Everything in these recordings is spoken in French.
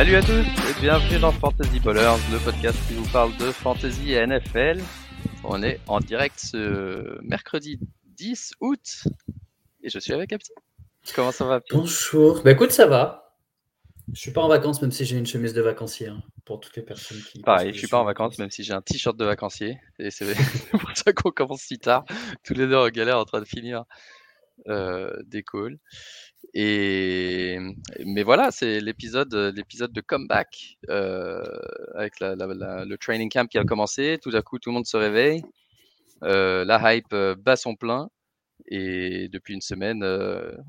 Salut à tous et bienvenue dans Fantasy Ballers, le podcast qui vous parle de fantasy et NFL. On est en direct ce mercredi 10 août et je suis avec Apti. Comment ça va Bonjour. Bah écoute, ça va. Je suis pas en vacances même si j'ai une chemise de vacancier hein, pour toutes les personnes qui. Pareil, je suis pas en vacances même si j'ai un t-shirt de vacancier et c'est pour ça qu'on commence si tard. Tous les deux en galère en train de finir euh, des calls. Et mais voilà, c'est l'épisode, l'épisode de comeback euh, avec le training camp qui a commencé. Tout à coup, tout le monde se réveille. Euh, la hype euh, bat son plein. Et depuis une semaine,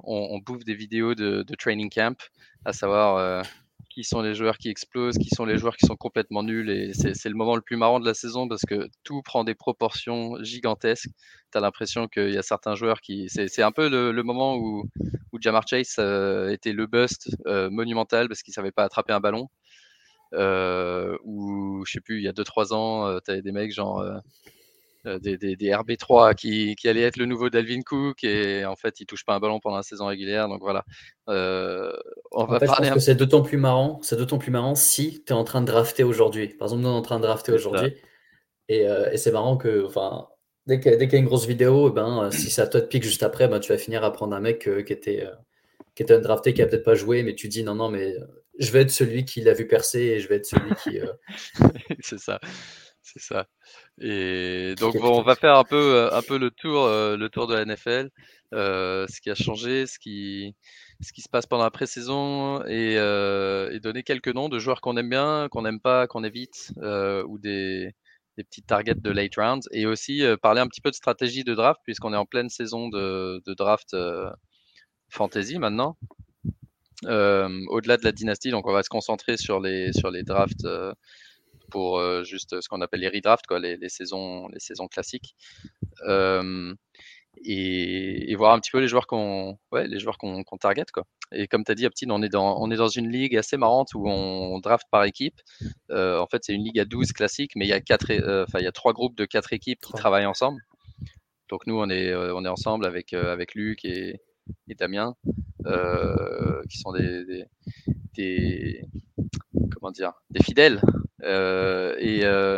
on, bouffe des vidéos de, training camp, à savoir qui sont les joueurs qui explosent, qui sont les joueurs qui sont complètement nuls. Et c'est le moment le plus marrant de la saison parce que tout prend des proportions gigantesques. Tu l'impression qu'il y a certains joueurs qui. C'est un peu le, moment où, où Jamar Chase euh, était le bust euh, monumental parce qu'il savait pas attraper un ballon. Euh, ou je sais plus, il y a 2-3 ans, tu avais des mecs genre des, des, des, RB3 qui, qui allaient être le nouveau Dalvin Cook et en fait, il touche pas un ballon pendant la saison régulière. Donc voilà. Euh, on en va fait, parler. C'est d'autant plus marrant. C'est d'autant plus marrant si tu es en train de drafter aujourd'hui. Par exemple, nous on est en train de drafter aujourd'hui. Et, euh, et c'est marrant que, enfin, dès qu'il y, qu y, a une grosse vidéo, eh ben, si toi de pique juste après, ben, tu vas finir à prendre un mec euh, qui était, qui était un drafté, qui a peut-être pas joué, mais tu dis non, non, mais je vais être celui qui l'a vu percer et je vais être celui qui. c'est ça. C'est ça. Et donc bon, on va faire un peu, un peu le tour, euh, le tour de la NFL, euh, ce qui a changé, ce qui, ce qui se passe pendant la pré-saison et, euh, et, donner quelques noms de joueurs qu'on aime bien, qu'on n'aime pas, qu'on évite, ou des, des petites targets de late rounds, et aussi parler un petit peu de stratégie de draft puisqu'on est en pleine saison de, de draft fantasy maintenant. Au-delà de la dynastie, donc on va se concentrer sur les sur les drafts pour euh, juste ce qu'on appelle les redrafts, quoi, les, les, saisons, les saisons classiques. Euh, et, et, voir un petit peu les joueurs qu'on ouais, les joueurs qu'on qu target quoi. Et comme tu as dit Aptine, on est dans on est dans une ligue assez marrante où on draft par équipe. Euh, en fait, c'est une ligue à 12 classiques mais il y a quatre euh, enfin il y a trois groupes de quatre équipes qui travaillent ensemble. Donc nous on est euh, on est ensemble avec euh, avec Luc et, et Damien qui sont des, comment dire des fidèles euh, et, euh,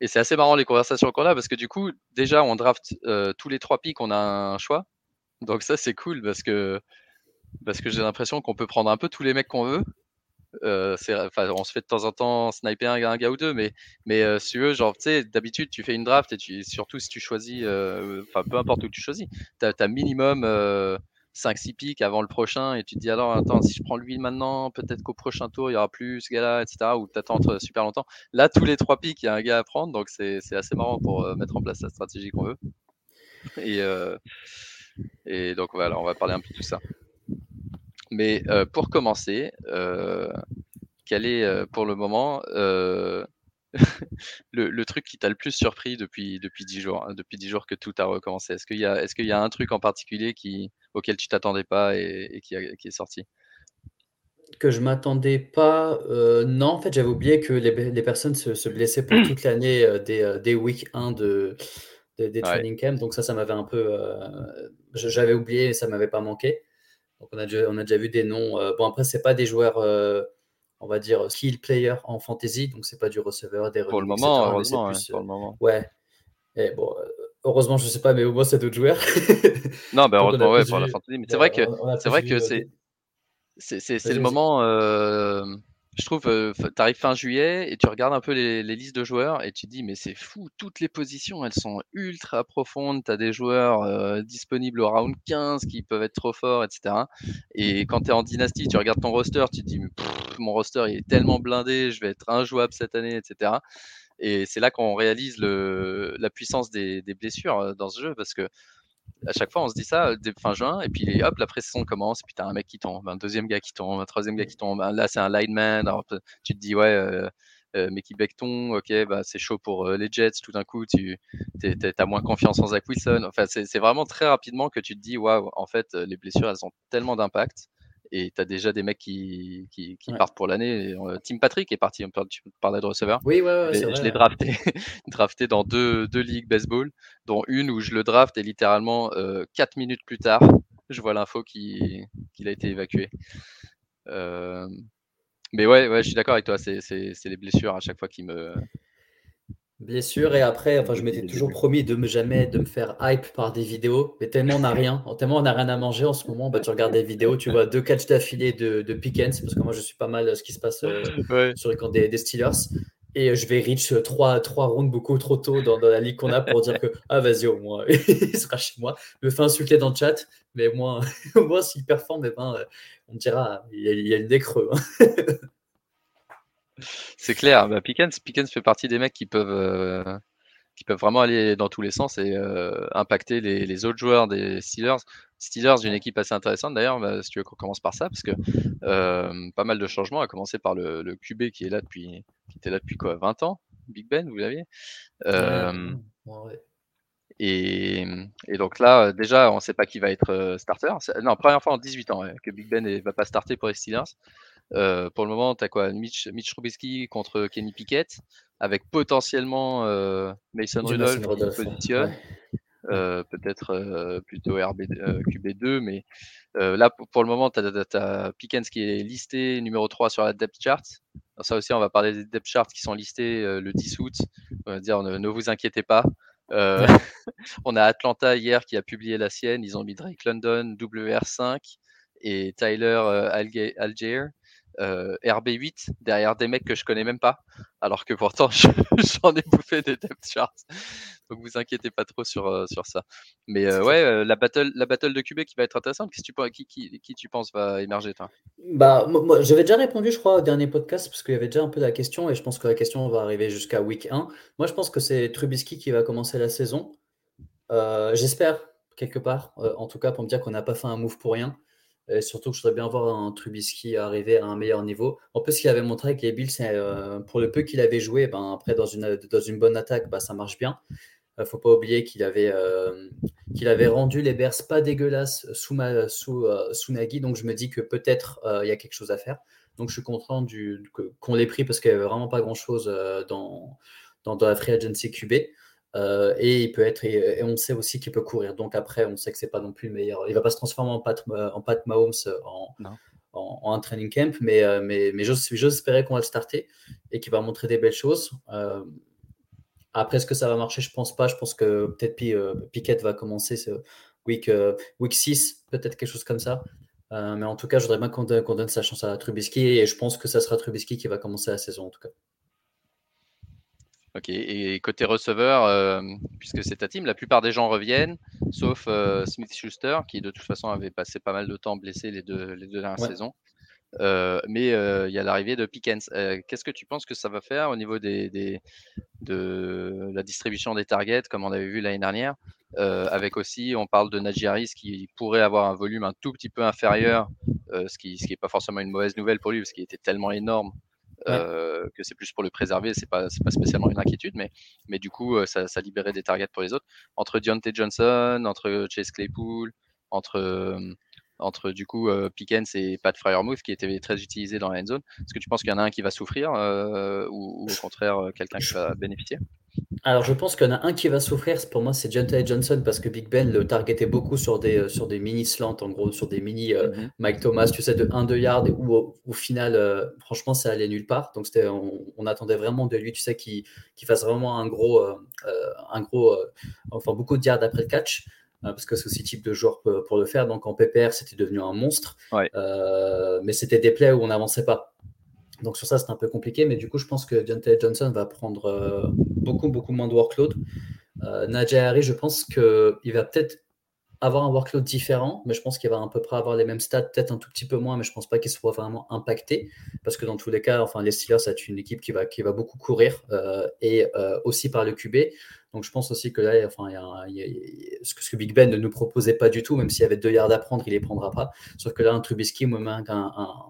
et c'est assez marrant les conversations qu'on a parce que du coup, déjà, on draft euh, tous les trois pics, on a un choix. Donc ça, c'est cool parce que parce que j'ai l'impression qu'on peut prendre un peu tous les mecs qu'on veut. Euh, on se fait de temps en temps sniper un, gars ou deux, mais mais euh, si tu veux, genre, tu sais, d'habitude, tu fais une draft et surtout si tu choisis, enfin, peu importe où tu choisis, tu as, minimum 5-6 pics avant le prochain et tu te dis alors attends si je prends lui maintenant peut-être qu'au prochain tour il y aura plus ce gars-là etc ou t'attends super longtemps. Là tous les trois pics il y a un gars à prendre donc c'est assez marrant pour euh, mettre en place la stratégie qu'on veut. Et, euh, et donc voilà on va parler un peu de tout ça. Mais euh, pour commencer quel est pour le moment le, le, truc qui t'a le plus surpris depuis depuis dix jours, hein, depuis dix jours que tout a recommencé Est-ce qu'il y a est-ce qu'il y a un truc en particulier qui auquel tu t'attendais pas et, et qui, a, qui, est sorti? Que je m'attendais pas. Euh, non, en fait, j'avais oublié que les, les personnes se, se, blessaient pour toute l'année euh, des, euh, des week 1 de, des, des training camps. Donc ça, ça m'avait un peu. Euh, j'avais oublié, ça m'avait pas manqué. Donc on a déjà, on a déjà vu des noms. bon après, c'est pas des joueurs on va dire, skill player en fantasy, donc c'est pas du receveur, des Pour le moment, heureusement, plus, ouais, pour le moment. Ouais. Et bon, heureusement, je sais pas, mais au moins c'est d'autres joueurs. non, ben heureusement, ouais, pour la fantasy. Mais c'est vrai que c'est vrai que c'est c'est le moment. Je trouve, euh, tu arrives fin juillet et tu regardes un peu les, listes de joueurs et tu te dis, mais c'est fou, toutes les positions, elles sont ultra profondes. Tu as des joueurs disponibles au round 15 qui peuvent être trop forts, etc. Et quand tu es en dynastie, tu regardes ton roster, tu te dis, mon roster est tellement blindé, je vais être injouable cette année, etc. Et c'est là qu'on réalise la puissance des, des blessures dans ce jeu parce que à chaque fois, on se dit ça dès fin juin, et puis hop, la pré-saison commence, et puis t'as un mec qui tombe, un deuxième gars qui tombe, un troisième gars qui tombe. Là, c'est un lineman. Alors, tu te dis, ouais, euh, euh, Mickey Beckton, ok, bah, c'est chaud pour euh, les Jets. Tout d'un coup, tu as moins confiance en Zach Wilson. Enfin, c'est vraiment très rapidement que tu te dis, waouh, en fait, les blessures, elles ont tellement d'impact et tu as déjà des mecs qui, qui, qui ouais. partent pour l'année. Euh, Tim Patrick est parti, on tu parlais de receveur. Oui, ouais, ouais Je l'ai drafté, drafté dans deux, deux ligues baseball, dont une où je le draft et littéralement euh, 4 minutes plus tard, je vois l'info qu'il qu a été évacué. Euh, Mais ouais, ouais, je suis d'accord avec toi. C'est les blessures à chaque fois qui me. Blessures et après, enfin, je m'étais toujours promis de me jamais de me faire hype par des vidéos, mais tellement on n'a rien, tellement on n'a rien à manger en ce moment, bah, tu regardes des vidéos, tu vois deux catchs d'affilée de, de Pickens, parce que moi je suis pas mal ce qui se passe euh, sur les camps des, des Steelers. Et je vais reach 3, 3 rounds beaucoup trop tôt dans, dans la ligue qu'on a pour dire que ah vas-y au moins il sera chez moi. Me fait insulter dans le chat, mais moi, moi s'il performe, eh ben, on dira il y a, il y a une décreux. Hein. C'est clair. Bah, Pickens, Pickens fait partie des mecs qui peuvent, euh, qui peuvent vraiment aller dans tous les sens et euh, impacter les, autres joueurs des Steelers. Steelers, une équipe assez intéressante d'ailleurs, bah, si tu veux qu'on commence par ça, parce que euh, pas mal de changements, à commencer par le, QB qui est là depuis, qui était là depuis quoi, 20 ans, Big Ben, vous l'aviez? Et, donc là, déjà, on ne sait pas qui va être starter. Non, première fois en 18 ans que Big Ben ne va pas starter pour les Steelers. Euh, pour le moment, tu as quoi? Mitch, Mitch Trubisky contre Kenny Pickett, avec potentiellement euh, Mason Rudolph qui positionne. Euh, peut-être plutôt RB, QB2, mais là pour, le moment, tu as, Pickens qui est listé numéro 3 sur la depth chart. ça aussi, on va parler des depth charts qui sont listés le 10 août. On va dire ne, vous inquiétez pas. on a Atlanta hier qui a publié la sienne. Ils ont mis Drake London WR5 et Tyler Algier euh, RB8 derrière des mecs que je connais même pas, alors que pourtant j'en ai bouffé des depth charts. Donc vous inquiétez pas trop sur, euh, sur ça. Mais euh, ouais, la battle, la battle de QB qui va être intéressante. Qui, qui, qui, qui tu penses va émerger Bah moi, j'avais déjà répondu, je crois, au dernier podcast parce qu'il y avait déjà un peu la question et je pense que la question va arriver jusqu'à week 1. Moi, je pense que c'est Trubisky qui va commencer la saison. J'espère quelque part, en tout cas pour me dire qu'on n'a pas fait un move pour rien. Et surtout que je voudrais bien voir un Trubisky arriver à un meilleur niveau. En plus, qu'il avait montré avec les Bills, euh, pour le peu qu'il avait joué, ben, après, dans une, bonne attaque, ben, ça marche bien. Il ne faut pas oublier qu'il avait, euh, rendu les Bears pas dégueulasses sous, ma, sous, euh, sous. Donc, je me dis que peut-être il y a quelque chose à faire. Donc, je suis content qu'on l'ait pris parce qu'il n'y avait vraiment pas grand-chose dans, la free agency QB. Euh, et il peut être, et, on sait aussi qu'il peut courir. Donc après, on sait que c'est pas non plus le meilleur. Il va pas se transformer en Pat, euh, en Pat Mahomes euh, en, en, un training camp, mais, mais, mais j'ose espérer qu'on va le starter et qu'il va montrer des belles choses. après, est-ce que ça va marcher? Je pense pas. Je pense que peut-être Piquet va commencer ce week, week 6, peut-être quelque chose comme ça. mais en tout cas, je voudrais bien qu'on donne sa chance à Trubisky et je pense que ça sera Trubisky qui va commencer la saison en tout cas. Ok, et côté receveur, euh, puisque c'est ta team, la plupart des gens reviennent, sauf euh, Smith Schuster, qui de toute façon avait passé pas mal de temps blessé les deux, les deux dernières saisons. Euh, mais il y a l'arrivée de Pickens. Qu'est-ce que tu penses que ça va faire au niveau des, de la distribution des targets, comme on avait vu l'année dernière? Avec aussi, on parle de Najee Harris qui pourrait avoir un volume un tout petit peu inférieur, ce qui n'est pas forcément une mauvaise nouvelle pour lui, parce qu'il était tellement énorme euh, que c'est plus pour le préserver, c'est pas, pas spécialement une inquiétude, mais, mais du coup, euh, ça, ça libérait des targets pour les autres. Entre Deontay Johnson, entre Chase Claypool, entre, euh, entre du coup Pickens et Pat Fryermuth qui étaient très utilisés dans la end zone. Est-ce que tu penses qu'il y en a un qui va souffrir ou, au contraire quelqu'un qui va bénéficier? Alors, je pense qu'il y en a un qui va souffrir. Pour moi, c'est Jonathan Johnson parce que Big Ben le targetait beaucoup sur des, euh, sur des mini slants, en gros, sur des mini euh, mhm. Mike Thomas, tu sais, de 1-2 yards, où au, final, euh, franchement, ça allait nulle part. Donc, on, on, attendait vraiment de lui, tu sais, qu'il fasse vraiment un gros, un gros enfin, beaucoup de yards après le catch. parce que c'est aussi type de joueur pour, le faire. Donc en PPR, c'était devenu un monstre. mais c'était des plays où on n'avançait pas. Donc sur ça, c'est un peu compliqué, mais du coup, je pense que Deontay Johnson va prendre euh, beaucoup, beaucoup moins de workload. Euh, Najee Harry, je pense qu'il va peut-être avoir un workload différent, mais je pense qu'il va à peu près avoir les mêmes stats, peut-être un tout petit peu moins, mais je pense pas qu'il soit vraiment impacté, parce que dans tous les cas, enfin, les Steelers, c'est une équipe qui va, qui va beaucoup courir, euh, et euh, aussi par le QB. Donc je pense aussi que là, enfin, y a, ce, que, Big Ben ne nous proposait pas du tout, même s'il y avait deux yards à prendre, il les prendra pas. Sauf que là, un Trubisky ou même un,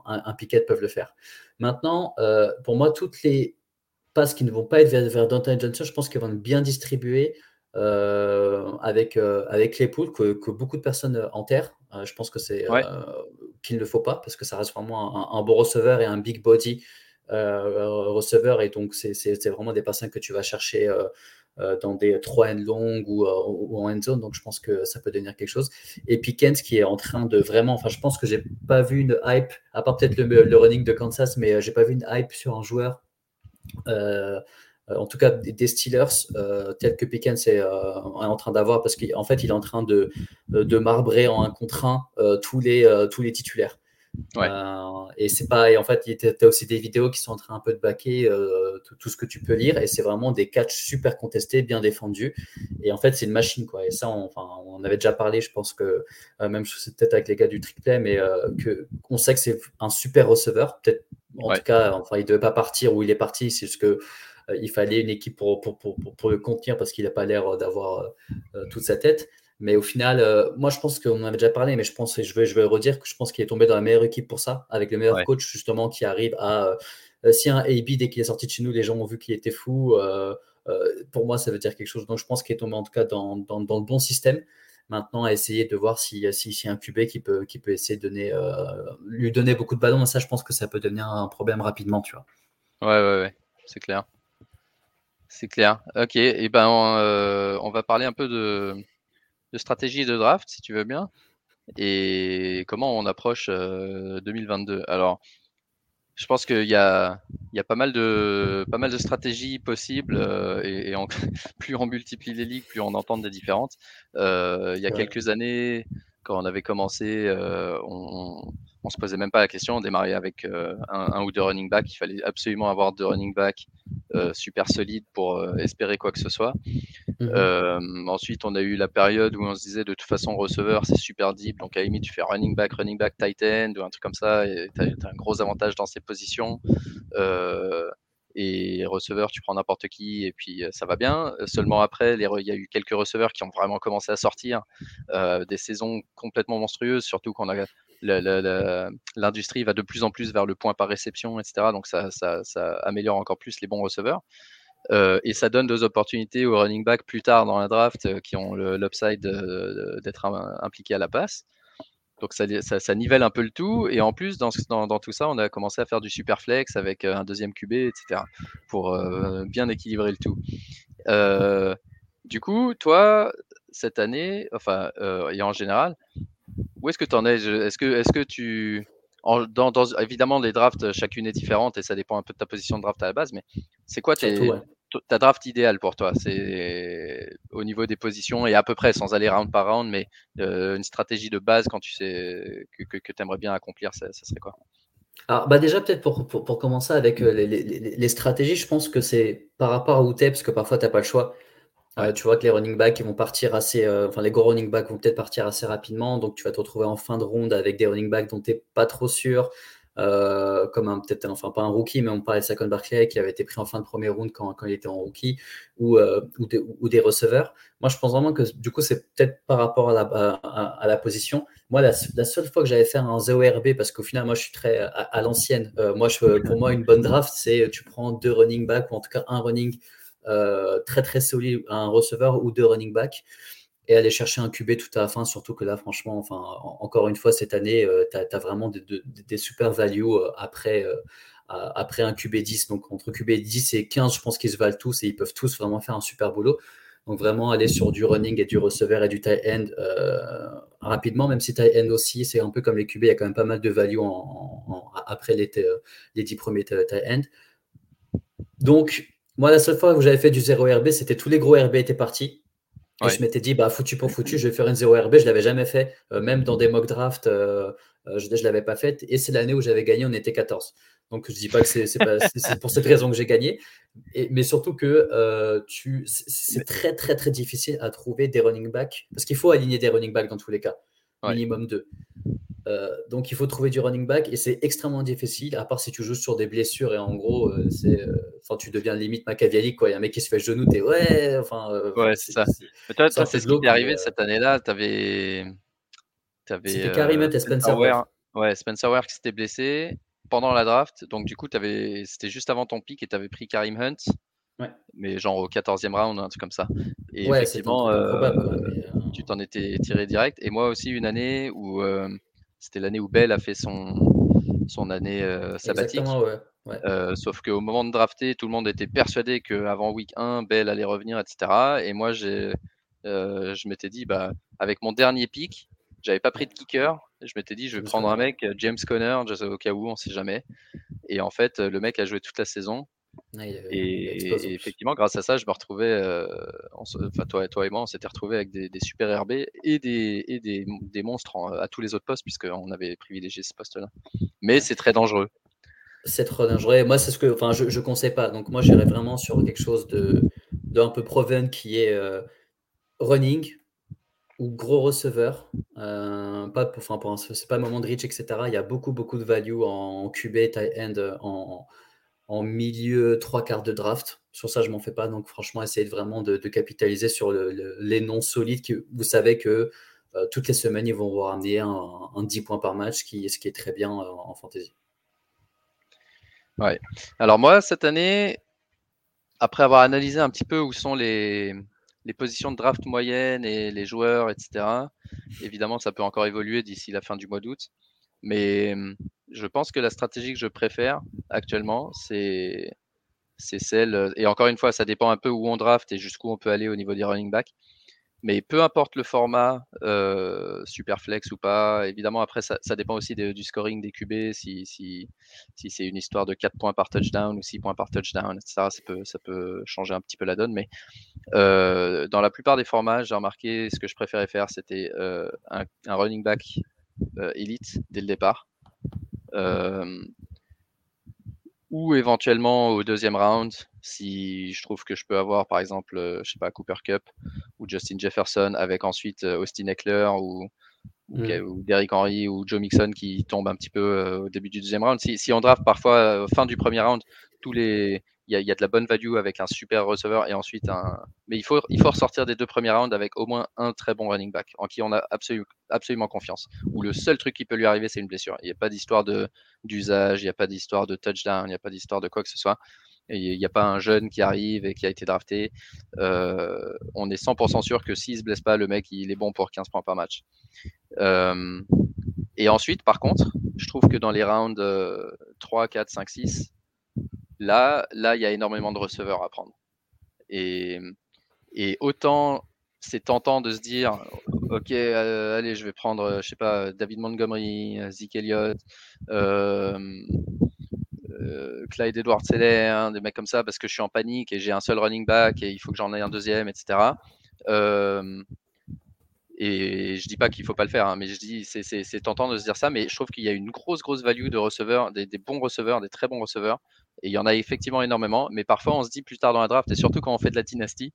un, Piquet peuvent le faire. Maintenant, euh, pour moi, toutes les passes qui ne vont pas être vers, vers Johnson, je pense qu'elles vont être bien distribuées euh, avec, euh, avec les poules que, que, beaucoup de personnes enterrent. je pense que c'est qu'il ne faut pas parce que ça reste vraiment un, bon receveur et un big body receveur et donc c'est vraiment des personnes que tu vas chercher dans des 3 end longues ou, ou, en end zone. Donc je pense que ça peut devenir quelque chose. Et Pickens qui est en train de vraiment, enfin je pense que j'ai pas vu une hype, à part peut-être le, running de Kansas, mais j'ai pas vu une hype sur un joueur. En tout cas des Steelers, tel que Pickens est, en train d'avoir, parce qu'en fait, il est en train de, de marbrer en un contre un tous, les, tous les titulaires. Euh, et c'est pas, et en fait, tu as aussi des vidéos qui sont en train un peu de baquer euh, tout, ce que tu peux lire, et c'est vraiment des catchs super contestés, bien défendus. Et en fait, c'est une machine, quoi. Et ça, on, enfin, on avait déjà parlé, je pense que euh, même c'est peut-être avec les gars du trick play, mais que on sait que c'est un super receveur. Peut-être, en tout cas, enfin, il devait pas partir où il est parti, c'est juste que il fallait une équipe pour, pour, pour, pour le contenir parce qu'il n'a pas l'air d'avoir toute sa tête. Mais au final, euh, moi, je pense qu'on en avait déjà parlé, mais je pense, et je vais, je vais redire que je pense qu'il est tombé dans la meilleure équipe pour ça, avec le meilleur coach, justement, qui arrive à. Euh, si un AB, dès qu'il est sorti de chez nous, les gens ont vu qu'il était fou, euh, pour moi, ça veut dire quelque chose. Donc, je pense qu'il est tombé en tout cas dans, dans, dans, le bon système. Maintenant, à essayer de voir s'il si, si, y a un QB qui peut, qui peut essayer de donner, lui donner beaucoup de ballons. Ça, je pense que ça peut devenir un problème rapidement, tu vois. Ouais, ouais, ouais, c'est clair. C'est clair. Ok, et ben on va parler un peu de, de stratégie de draft, si tu veux bien, et comment on approche 2022. Euh, Alors, je pense qu'il y a, il y a pas, mal de, pas mal de stratégies possibles, euh, et, plus on multiplie les ligues, plus on entend des différentes. Euh, il y a quelques années, quand on avait commencé, on, on se posait même pas la question. On démarrait avec un, un, ou deux running back. Il fallait absolument avoir deux running back euh, super solide pour euh, espérer quoi que ce soit. Mhm. Euh, ensuite, on a eu la période où on se disait de toute façon, receveur, c'est super deep. Donc, à la limite, tu fais running back, running back, tight end ou un truc comme ça. Et tu as, un gros avantage dans ces positions. et receveur, tu prends n'importe qui et puis ça va bien. Seulement après, il y a eu quelques receveurs qui ont vraiment commencé à sortir. des saisons complètement monstrueuses, surtout qu'on a l'industrie va de plus en plus vers le point par réception, etc. Donc ça, améliore encore plus les bons receveurs. Euh, et ça donne deux opportunités aux running back plus tard dans la draft euh, qui ont l'upside d'être impliqués à la passe. Donc ça, nivelle un peu le tout. Et en plus, dans, tout ça, on a commencé à faire du super flex avec euh, un deuxième QB, etc. pour bien équilibrer le tout. du coup, toi, cette année, enfin, et en général, où est-ce que tu en es Est-ce que, est que tu. dans, évidemment, les drafts, chacune est différente et ça dépend un peu de ta position de draft à la base, mais c'est quoi ta draft idéale pour toi? C'est au niveau des positions et à peu près, sans aller round par round, mais euh, une stratégie de base quand tu sais que, que, tu aimerais bien accomplir, ça, serait quoi? Alors, bah déjà, peut-être pour, pour, commencer avec euh, les, les, les, stratégies, je pense que c'est par rapport à où tu es, parce que parfois, tu n'as pas le choix. Euh, tu vois que les running backs vont partir assez, euh, enfin les gros running backs vont peut-être partir assez rapidement, donc tu vas te retrouver en fin de ronde avec des running backs dont tu n'es pas trop sûr, euh, comme peut-être, enfin pas un rookie, mais on parlait de Saquon Barclay qui avait été pris en fin de premier round quand, quand il était en rookie, ou, ou, des, receveurs. Moi, je pense vraiment que du coup, c'est peut-être par rapport à la, à, la position. Moi, la, seule fois que j'avais fait un 0 RB, parce qu'au final, moi, je suis très à, l'ancienne. moi, je, pour moi, une bonne draft, c'est tu prends deux running backs, ou en tout cas un running très très solide, un receveur ou deux running back et aller chercher un QB tout à la fin, surtout que là, franchement, enfin, encore une fois, cette année, euh, tu as, vraiment des, super values euh, après, après un QB 10. Donc, entre QB 10 et 15, je pense qu'ils se valent tous et ils peuvent tous vraiment faire un super boulot. Donc, vraiment aller sur du running et du receveur et du tight end rapidement, même si tight end aussi, c'est un peu comme les QB, il y a quand même pas mal de value après les, les 10 premiers tight end. Donc, moi, la seule fois où j'avais fait du 0 RB, c'était tous les gros RB étaient partis. Et je m'étais dit, bah, foutu pour foutu, je vais faire une 0 RB. Je ne l'avais jamais fait, euh, même dans des mock drafts, euh, euh, je ne l'avais pas fait. Et c'est l'année où j'avais gagné, on était 14. Donc, je ne dis pas que c'est pour cette raison que j'ai gagné. mais surtout que c'est très, très, très difficile à trouver des running backs. Parce qu'il faut aligner des running backs dans tous les cas. Minimum deux. Euh, donc il faut trouver du running back et c'est extrêmement difficile, à part si tu joues sur des blessures et en gros, euh, c'est, euh, tu deviens limite machiavélique. Il y a un mec qui se fait genou, t'es ouais, enfin. ouais, c'est ça. toi, c'est ce qui t'est arrivé cette année-là? T'avais. avais C'était Karim et Spencer Ware. Ouais, Spencer Ware qui s'était blessé pendant la draft. Donc du coup, c'était juste avant ton pic et tu avais pris Karim Hunt. Ouais. Mais genre au 14e round, un truc comme ça. Et effectivement, tu t'en étais tiré direct. Et moi aussi, une année où c'était l'année où Bell a fait son, son année euh, sabbatique. Euh, sauf qu'au moment de drafter, tout le monde était persuadé qu'avant week 1, Bell allait revenir, etc. Et moi, j'ai, euh, je m'étais dit, bah, avec mon dernier pick, j'avais pas pris de kicker. Je m'étais dit, je vais prendre un mec, James Conner, au cas où, on sait jamais. Et en fait, le mec a joué toute la saison. Et, effectivement, grâce à ça, je me retrouvais, euh, enfin toi, toi et moi, on s'était retrouvés avec des, super RB et des, et des, des monstres à tous les autres postes, puisqu'on avait privilégié ce poste-là. Mais c'est très dangereux. C'est trop dangereux. Moi, c'est ce que, enfin, je, ne conseille pas. Donc, moi, j'irais vraiment sur quelque chose de, d'un peu proven qui est euh, running, ou gros receveur. Euh, pas pour, enfin, pour c'est pas un moment de reach, etc. Il y a beaucoup, beaucoup de value en QB, tight end, en, en milieu, trois quarts de draft. Sur ça, je m'en fais pas. Donc, franchement, essayez vraiment de, capitaliser sur les noms solides vous savez que euh, toutes les semaines, ils vont vous ramener un, un, 10 points par match, qui, ce qui est très bien euh, en fantasy. Ouais. Alors, moi, cette année, après avoir analysé un petit peu où sont les, positions de draft moyennes et les joueurs, etc. Évidemment, ça peut encore évoluer d'ici la fin du mois d'août. Mais je pense que la stratégie que je préfère actuellement, c'est celle. Et encore une fois, ça dépend un peu où on draft et jusqu'où on peut aller au niveau des running backs. Mais peu importe le format, euh, super flex ou pas, évidemment, après, ça, dépend aussi du scoring des QB, si, c'est une histoire de 4 points par touchdown ou 6 points par touchdown, etc. Ça peut, changer un petit peu la donne. Mais euh, dans la plupart des formats, j'ai remarqué ce que je préférais faire, c'était euh, un, running back elite dès le départ. Ou éventuellement au deuxième round, si je trouve que je peux avoir, par exemple, euh, je sais pas, Cooper Cup ou Justin Jefferson avec ensuite euh, Austin Eckler ou, mm. ou, Derrick Henry ou Joe Mixon qui tombe un petit peu euh, au début du deuxième round. Si, si on draft parfois fin du premier round, tous les, il y, a, de la bonne value avec un super receveur et ensuite un. Mais il faut, il faut ressortir des deux premiers rounds avec au moins un très bon running back en qui on a absolument confiance. Ou le seul truc qui peut lui arriver, c'est une blessure. Il n'y a pas d'histoire d'usage, il n'y a pas d'histoire de touchdown, il n'y a pas d'histoire de quoi que ce soit il n'y a pas un jeune qui arrive et qui a été drafté. Euh, on est 100% sûr que s'il ne se blesse pas, le mec, il est bon pour 15 points par match. Euh, et ensuite, par contre, je trouve que dans les rounds 3, 4, 5, 6, là, là, il y a énormément de receveurs à prendre. Et, autant c'est tentant de se dire, ok, euh, allez, je vais prendre, je sais pas, David Montgomery, Zeke Elliott, euh, Clyde Edward Seller, hein, des mecs comme ça, parce que je suis en panique et j'ai un seul running back et il faut que j'en ai un deuxième, etc. Euh, et je dis pas qu'il faut pas le faire, hein, mais je dis c'est tentant de se dire ça, mais je trouve qu'il y a une grosse grosse value de receveurs, des, bons receveurs, des très bons receveurs, et il y en a effectivement énormément. Mais parfois on se dit plus tard dans la draft, et surtout quand on fait de la dynastie,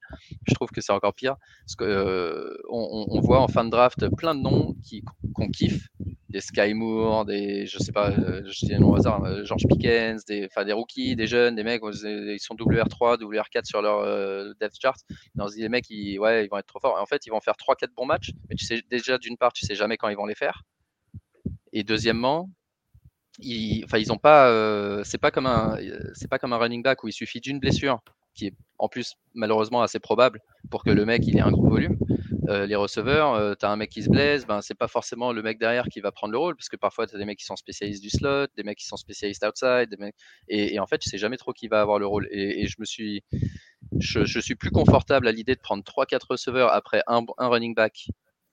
je trouve que c'est encore pire, parce que euh, on, voit en fin de draft plein de noms qui qu'on kiffe, des Sky Moore, des, je sais pas, euh, je dis nom au hasard, euh, George Pickens, des, des rookies, des jeunes, des mecs, ils sont WR3, WR4 sur leur euh, depth chart. on se dit, les mecs, ils, ouais, ils vont être trop forts. Et en fait, ils vont faire 3-4 bons matchs, mais tu sais, déjà, d'une part, tu sais jamais quand ils vont les faire. Et deuxièmement, ils, enfin, ils ont pas, c'est pas comme un, c'est pas comme un running back où il suffit d'une blessure qui est en plus malheureusement assez probable pour que le mec il ait un gros volume. Euh, les receveurs, euh, tu as un mec qui se blesse, ben, c'est pas forcément le mec derrière qui va prendre le rôle, parce que parfois tu as des mecs qui sont spécialistes du slot, des mecs qui sont spécialistes outside, des mecs... et, en fait tu sais jamais trop qui va avoir le rôle. Et, je me suis, je, suis plus confortable à l'idée de prendre 3-4 receveurs après un, running back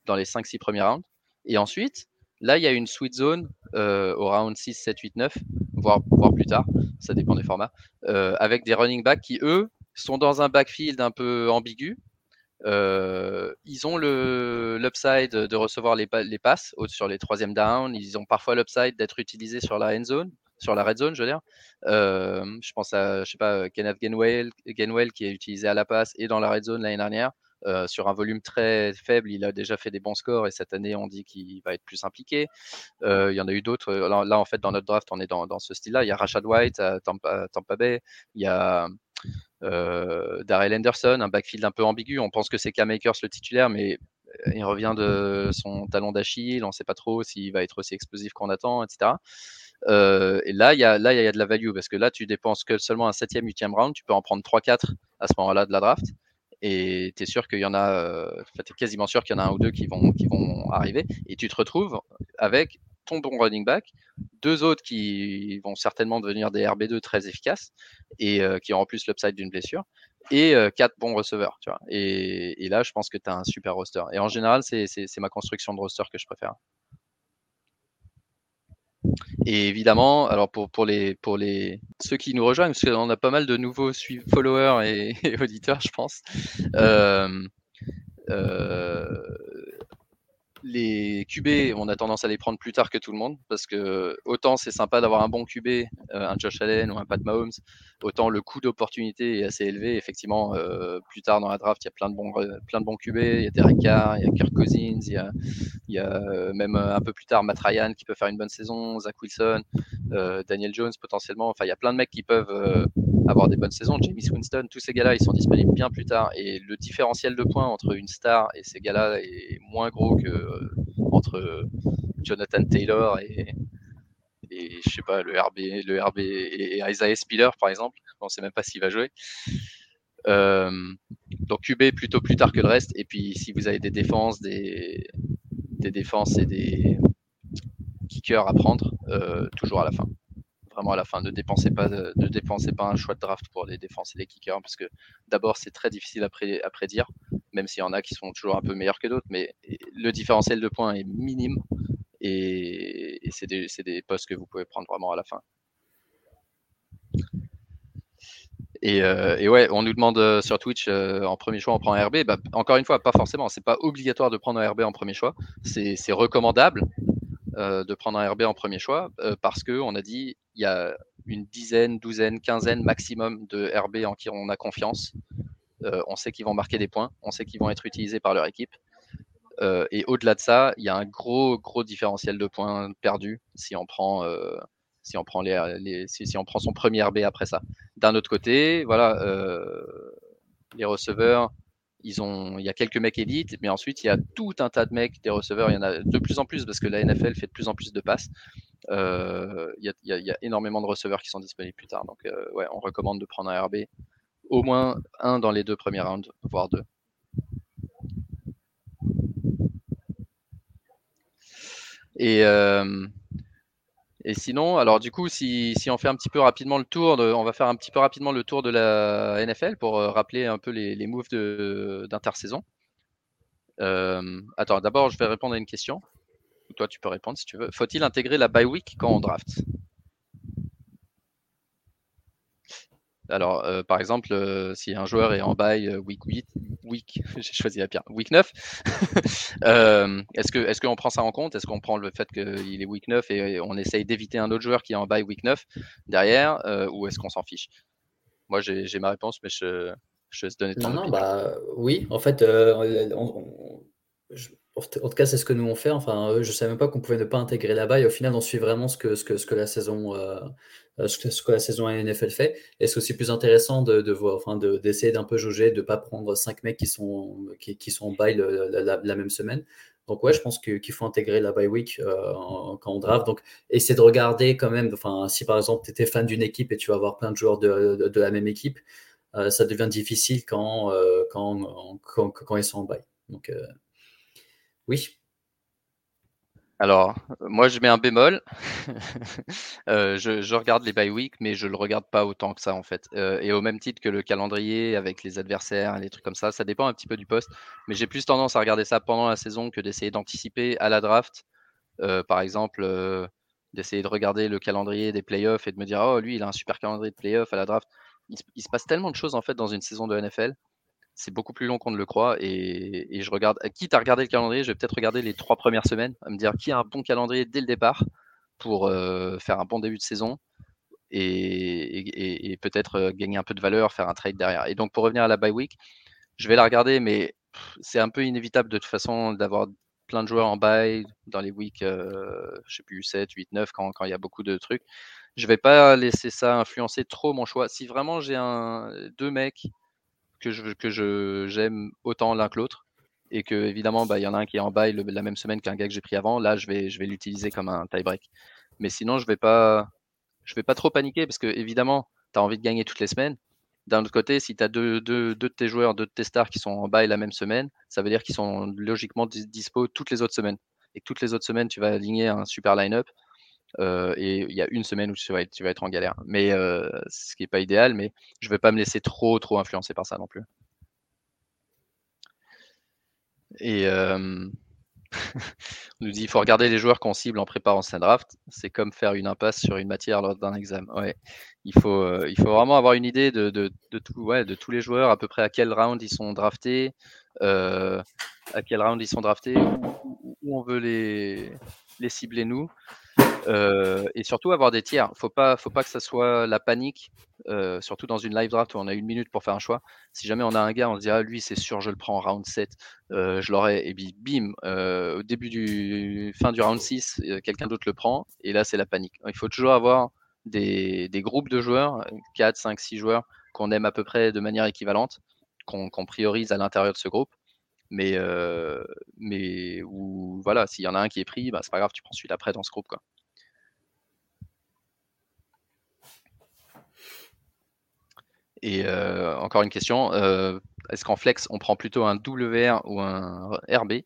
dans les 5-6 premiers rounds. Et ensuite, là il y a une sweet zone euh, au round 6, 7, 8, 9, voire, plus tard, ça dépend des formats, avec des running backs qui eux sont dans un backfield un peu ambigu, euh, ils ont l'upside de recevoir les, les passes sur les troisième down. Ils ont parfois l'upside d'être utilisés sur la end zone, sur la red zone, je veux dire. Euh, je pense à, je sais pas, Kenneth Gainwell, Gainwell qui est utilisé à la passe et dans la red zone l'année dernière. Euh, sur un volume très faible, il a déjà fait des bons scores et cette année, on dit qu'il va être plus impliqué. il y en a eu d'autres. Là, en fait, dans notre draft, on est dans, ce style-là. Il y a Rashad White à Tampa, Bay. Il y a euh, Darrell Henderson, un backfield un peu ambigu. On pense que c'est Cam Akers le titulaire, mais euh, il revient de son talon d'Achille. On ne sait pas trop s'il va être aussi explosif qu'on attend, etc. Euh, et là, il y a, là, il y a de la value parce que là, tu dépenses que seulement un 7e, 8e round. Tu peux en prendre 3-4 à ce moment-là de la draft. Et tu es sûr qu'il y en a, tu es quasiment sûr qu'il y en a un ou deux qui vont, qui vont arriver. Et tu te retrouves avec ton bon running back, deux autres qui vont certainement devenir des RB2 très efficaces et qui ont en plus l'upside d'une blessure, et quatre bons receveurs. Vois. Et, là, je pense que tu as un super roster. Et en général, c'est ma construction de roster que je préfère. Et évidemment, alors pour, les, pour les, ceux qui nous rejoignent, parce qu'on a pas mal de nouveaux followers et, auditeurs, je pense. Euh, euh, les QB, on a tendance à les prendre plus tard que tout le monde parce que autant c'est sympa d'avoir un bon QB, euh, un Josh Allen ou un Pat Mahomes, autant le coût d'opportunité est assez élevé. Effectivement, euh, plus tard dans la draft, il y a plein de bons, QB. Il y a Derek Carr, il y a Kirk Cousins, il y a, il y a euh, même un peu plus tard Matt Ryan qui peut faire une bonne saison, Zach Wilson, Daniel Jones potentiellement. Enfin, il y a plein de mecs qui peuvent avoir des bonnes saisons. James Winston, tous ces gars-là, ils sont disponibles bien plus tard. Et le différentiel de points entre une star et ces gars-là est moins gros que entre Jonathan Taylor et, je sais pas le RB, le RB et, Isaiah Spiller par exemple. On ne sait même pas s'il va jouer. Euh, donc QB plutôt plus tard que le reste. Et puis si vous avez des défenses, des, défenses et des kickers à prendre, euh, toujours à la fin vraiment à la fin. Ne dépensez pas, ne dépensez pas un choix de draft pour les défenses et les kickers parce que d'abord c'est très difficile à, prédire, même s'il y en a qui sont toujours un peu meilleurs que d'autres, mais le différentiel de points est minime et, c'est des, postes que vous pouvez prendre vraiment à la fin. Et, euh, ouais, on nous demande euh, sur Twitch euh, en premier choix on prend un RB. Bah, encore une fois, pas forcément. C'est pas obligatoire de prendre un RB en premier choix. C'est recommandable, de prendre un RB en premier choix parce qu'on a dit il y a une dizaine, douzaine, quinzaine maximum de RB en qui on a confiance. Euh, on sait qu'ils vont marquer des points, on sait qu'ils vont être utilisés par leur équipe. et au-delà de ça, il y a un gros, gros différentiel de points perdus si on prend, si on prend, les, si, on prend son premier RB après ça. D'un autre côté, voilà, les receveurs, ils ont, il y a quelques mecs élites, mais ensuite il y a tout un tas de mecs, des receveurs, il y en a de plus en plus parce que la NFL fait de plus en plus de passes. Euh, il, y a, énormément de receveurs qui sont disponibles plus tard. Donc euh, ouais, on recommande de prendre un RB, au moins un dans les deux premiers rounds, voire deux. Et euh, et sinon, alors du coup, si, on fait un petit peu rapidement le tour, de, on va faire un petit peu rapidement le tour de la NFL pour euh, rappeler un peu les, les moves d'intersaison. Euh, attends, d'abord, je vais répondre à une question. Toi, tu peux répondre si tu veux. Faut-il intégrer la bye week quand on draft? Alors, euh, par exemple, euh, si un joueur est en bail euh, week 8, week, j'ai choisi la pire, week 9, est-ce qu'on prend ça en compte? Est-ce qu'on prend le fait qu'il est week 9 et on essaye d'éviter un autre joueur qui est en bail week 9 derrière, ou est-ce qu'on s'en fiche? Moi, j'ai ma réponse, mais je, je vais se donner ton Non, non, bah oui. En fait, on, en tout cas, c'est ce que nous on fait. Enfin, je ne savais même pas qu'on pouvait ne pas intégrer la Et au final, on suit vraiment ce que, ce que, ce que la saison, euh, ce que, ce que la saison NFL fait. Et c'est aussi plus intéressant de, de voir, enfin, d'essayer d'un peu jauger, de ne pas prendre cinq mecs qui sont, qui sont en bail la, même semaine. Donc ouais, je pense qu'il faut intégrer la bye week euh, quand on draft. Donc essayer de regarder quand même. Enfin, si par exemple tu étais fan d'une équipe et tu vas avoir plein de joueurs de, de, la même équipe, euh, ça devient difficile quand, quand, quand, quand, ils sont en bail. Donc oui. Alors, moi, je mets un bémol. Euh, je, regarde les bye week, mais je le regarde pas autant que ça, en fait. Euh, et au même titre que le calendrier avec les adversaires, les trucs comme ça, ça dépend un petit peu du poste. Mais j'ai plus tendance à regarder ça pendant la saison que d'essayer d'anticiper à la draft. Euh, par exemple, d'essayer de regarder le calendrier des playoffs et de me dire, oh, lui, il a un super calendrier de playoffs à la draft. Il se passe tellement de choses, en fait, dans une saison de NFL c'est beaucoup plus long qu'on ne le croit. Et, je regarde, quitte à regarder le calendrier, je vais peut-être regarder les trois premières semaines, à me dire qui a un bon calendrier dès le départ pour euh, faire un bon début de saison et, peut-être euh, gagner un peu de valeur, faire un trade derrière. Et donc pour revenir à la bye week, je vais la regarder, mais c'est un peu inévitable de toute façon d'avoir plein de joueurs en bye dans les weeks, euh, je sais plus, 7, 8, 9, quand, il y a beaucoup de trucs. Je vais pas laisser ça influencer trop mon choix. Si vraiment j'ai deux mecs que je j'aime autant l'un que l'autre. Et que évidemment bah il y en a un qui est en bail la même semaine qu'un gars que j'ai pris avant. Là je vais l'utiliser comme un tie break. Mais sinon je vais pas je vais pas trop paniquer parce que évidemment tu as envie de gagner toutes les semaines. D'un autre côté si tu as deux, deux, deux, de tes joueurs deux de tes stars qui sont en bail la même semaine ça veut dire qu'ils sont logiquement dispo toutes les autres semaines. Et toutes les autres semaines, tu vas aligner un super line-up, et il y a une semaine où tu vas être, en galère. Mais ce qui n'est pas idéal, mais je ne vais pas me laisser trop, trop influencer par ça non plus. Et on nous dit il faut regarder les joueurs qu'on cible en préparant sa draft. C'est comme faire une impasse sur une matière lors d'un examen. Ouais. Il, faut, il faut vraiment avoir une idée de, de, de, ouais, de tous les joueurs, à peu près à quel round ils sont draftés, à quel round ils sont draftés, où, où on veut les, les cibler nous. Euh, et surtout avoir des tiers. Faut pas, faut pas que ça soit la panique, euh, surtout dans une live draft où on a une minute pour faire un choix. Si jamais on a un gars, on se dit ah lui c'est sûr, je le prends en round 7, euh, je l'aurai et bim, au début du fin du round 6, quelqu'un d'autre le prend et là c'est la panique. Il faut toujours avoir des, groupes de joueurs, 4, 5, 6 joueurs qu'on aime à peu près de manière équivalente, qu'on priorise à l'intérieur de ce groupe mais mais où voilà s'il y en a un qui est pris bah, c'est pas grave tu prends celui d'après dans ce groupe quoi Et euh, encore une question, euh, est-ce qu'en flex, on prend plutôt un WR ou un RB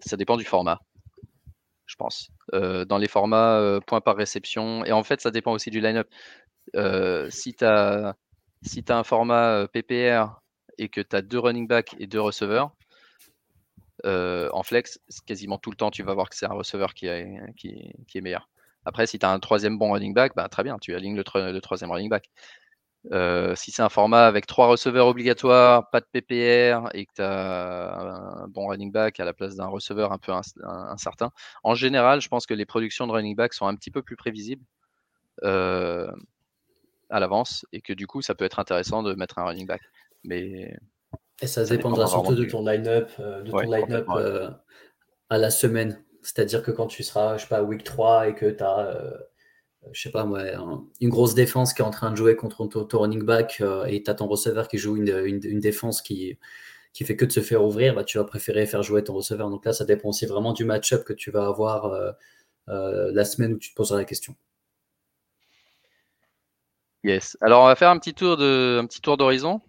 Ça dépend du format, je pense. Euh, dans les formats points par réception, et en fait, ça dépend aussi du line-up. si tu as, un format PPR et que tu as deux running backs et deux receveurs, en flex, quasiment tout le temps, tu vas voir que c'est un receveur qui est, meilleur. Après, si tu as un troisième bon running back, bah, très bien, tu alignes le troisième running back. Euh, si c'est un format avec trois receveurs obligatoires, pas de PPR et que tu as un bon running back à la place d'un receveur un peu incertain, en général, je pense que les productions de running back sont un petit peu plus prévisibles euh, à l'avance et que du coup, ça peut être intéressant de mettre un running back. Mais et ça, dépendra surtout de ton line-up, euh, de ton line-up à la semaine. C'est-à-dire que quand tu seras, je sais pas, week 3 et que tu as je sais pas moi, une grosse défense qui est en train de jouer contre ton, running back euh, et tu as ton receveur qui joue une, défense qui, qui fait que de se faire ouvrir, bah, tu vas préférer faire jouer ton receveur. Donc là, ça dépend aussi vraiment du match-up que tu vas avoir euh, euh, la semaine où tu te poseras la question. Yes. Alors, on va faire un petit tour de, un petit tour d'horizon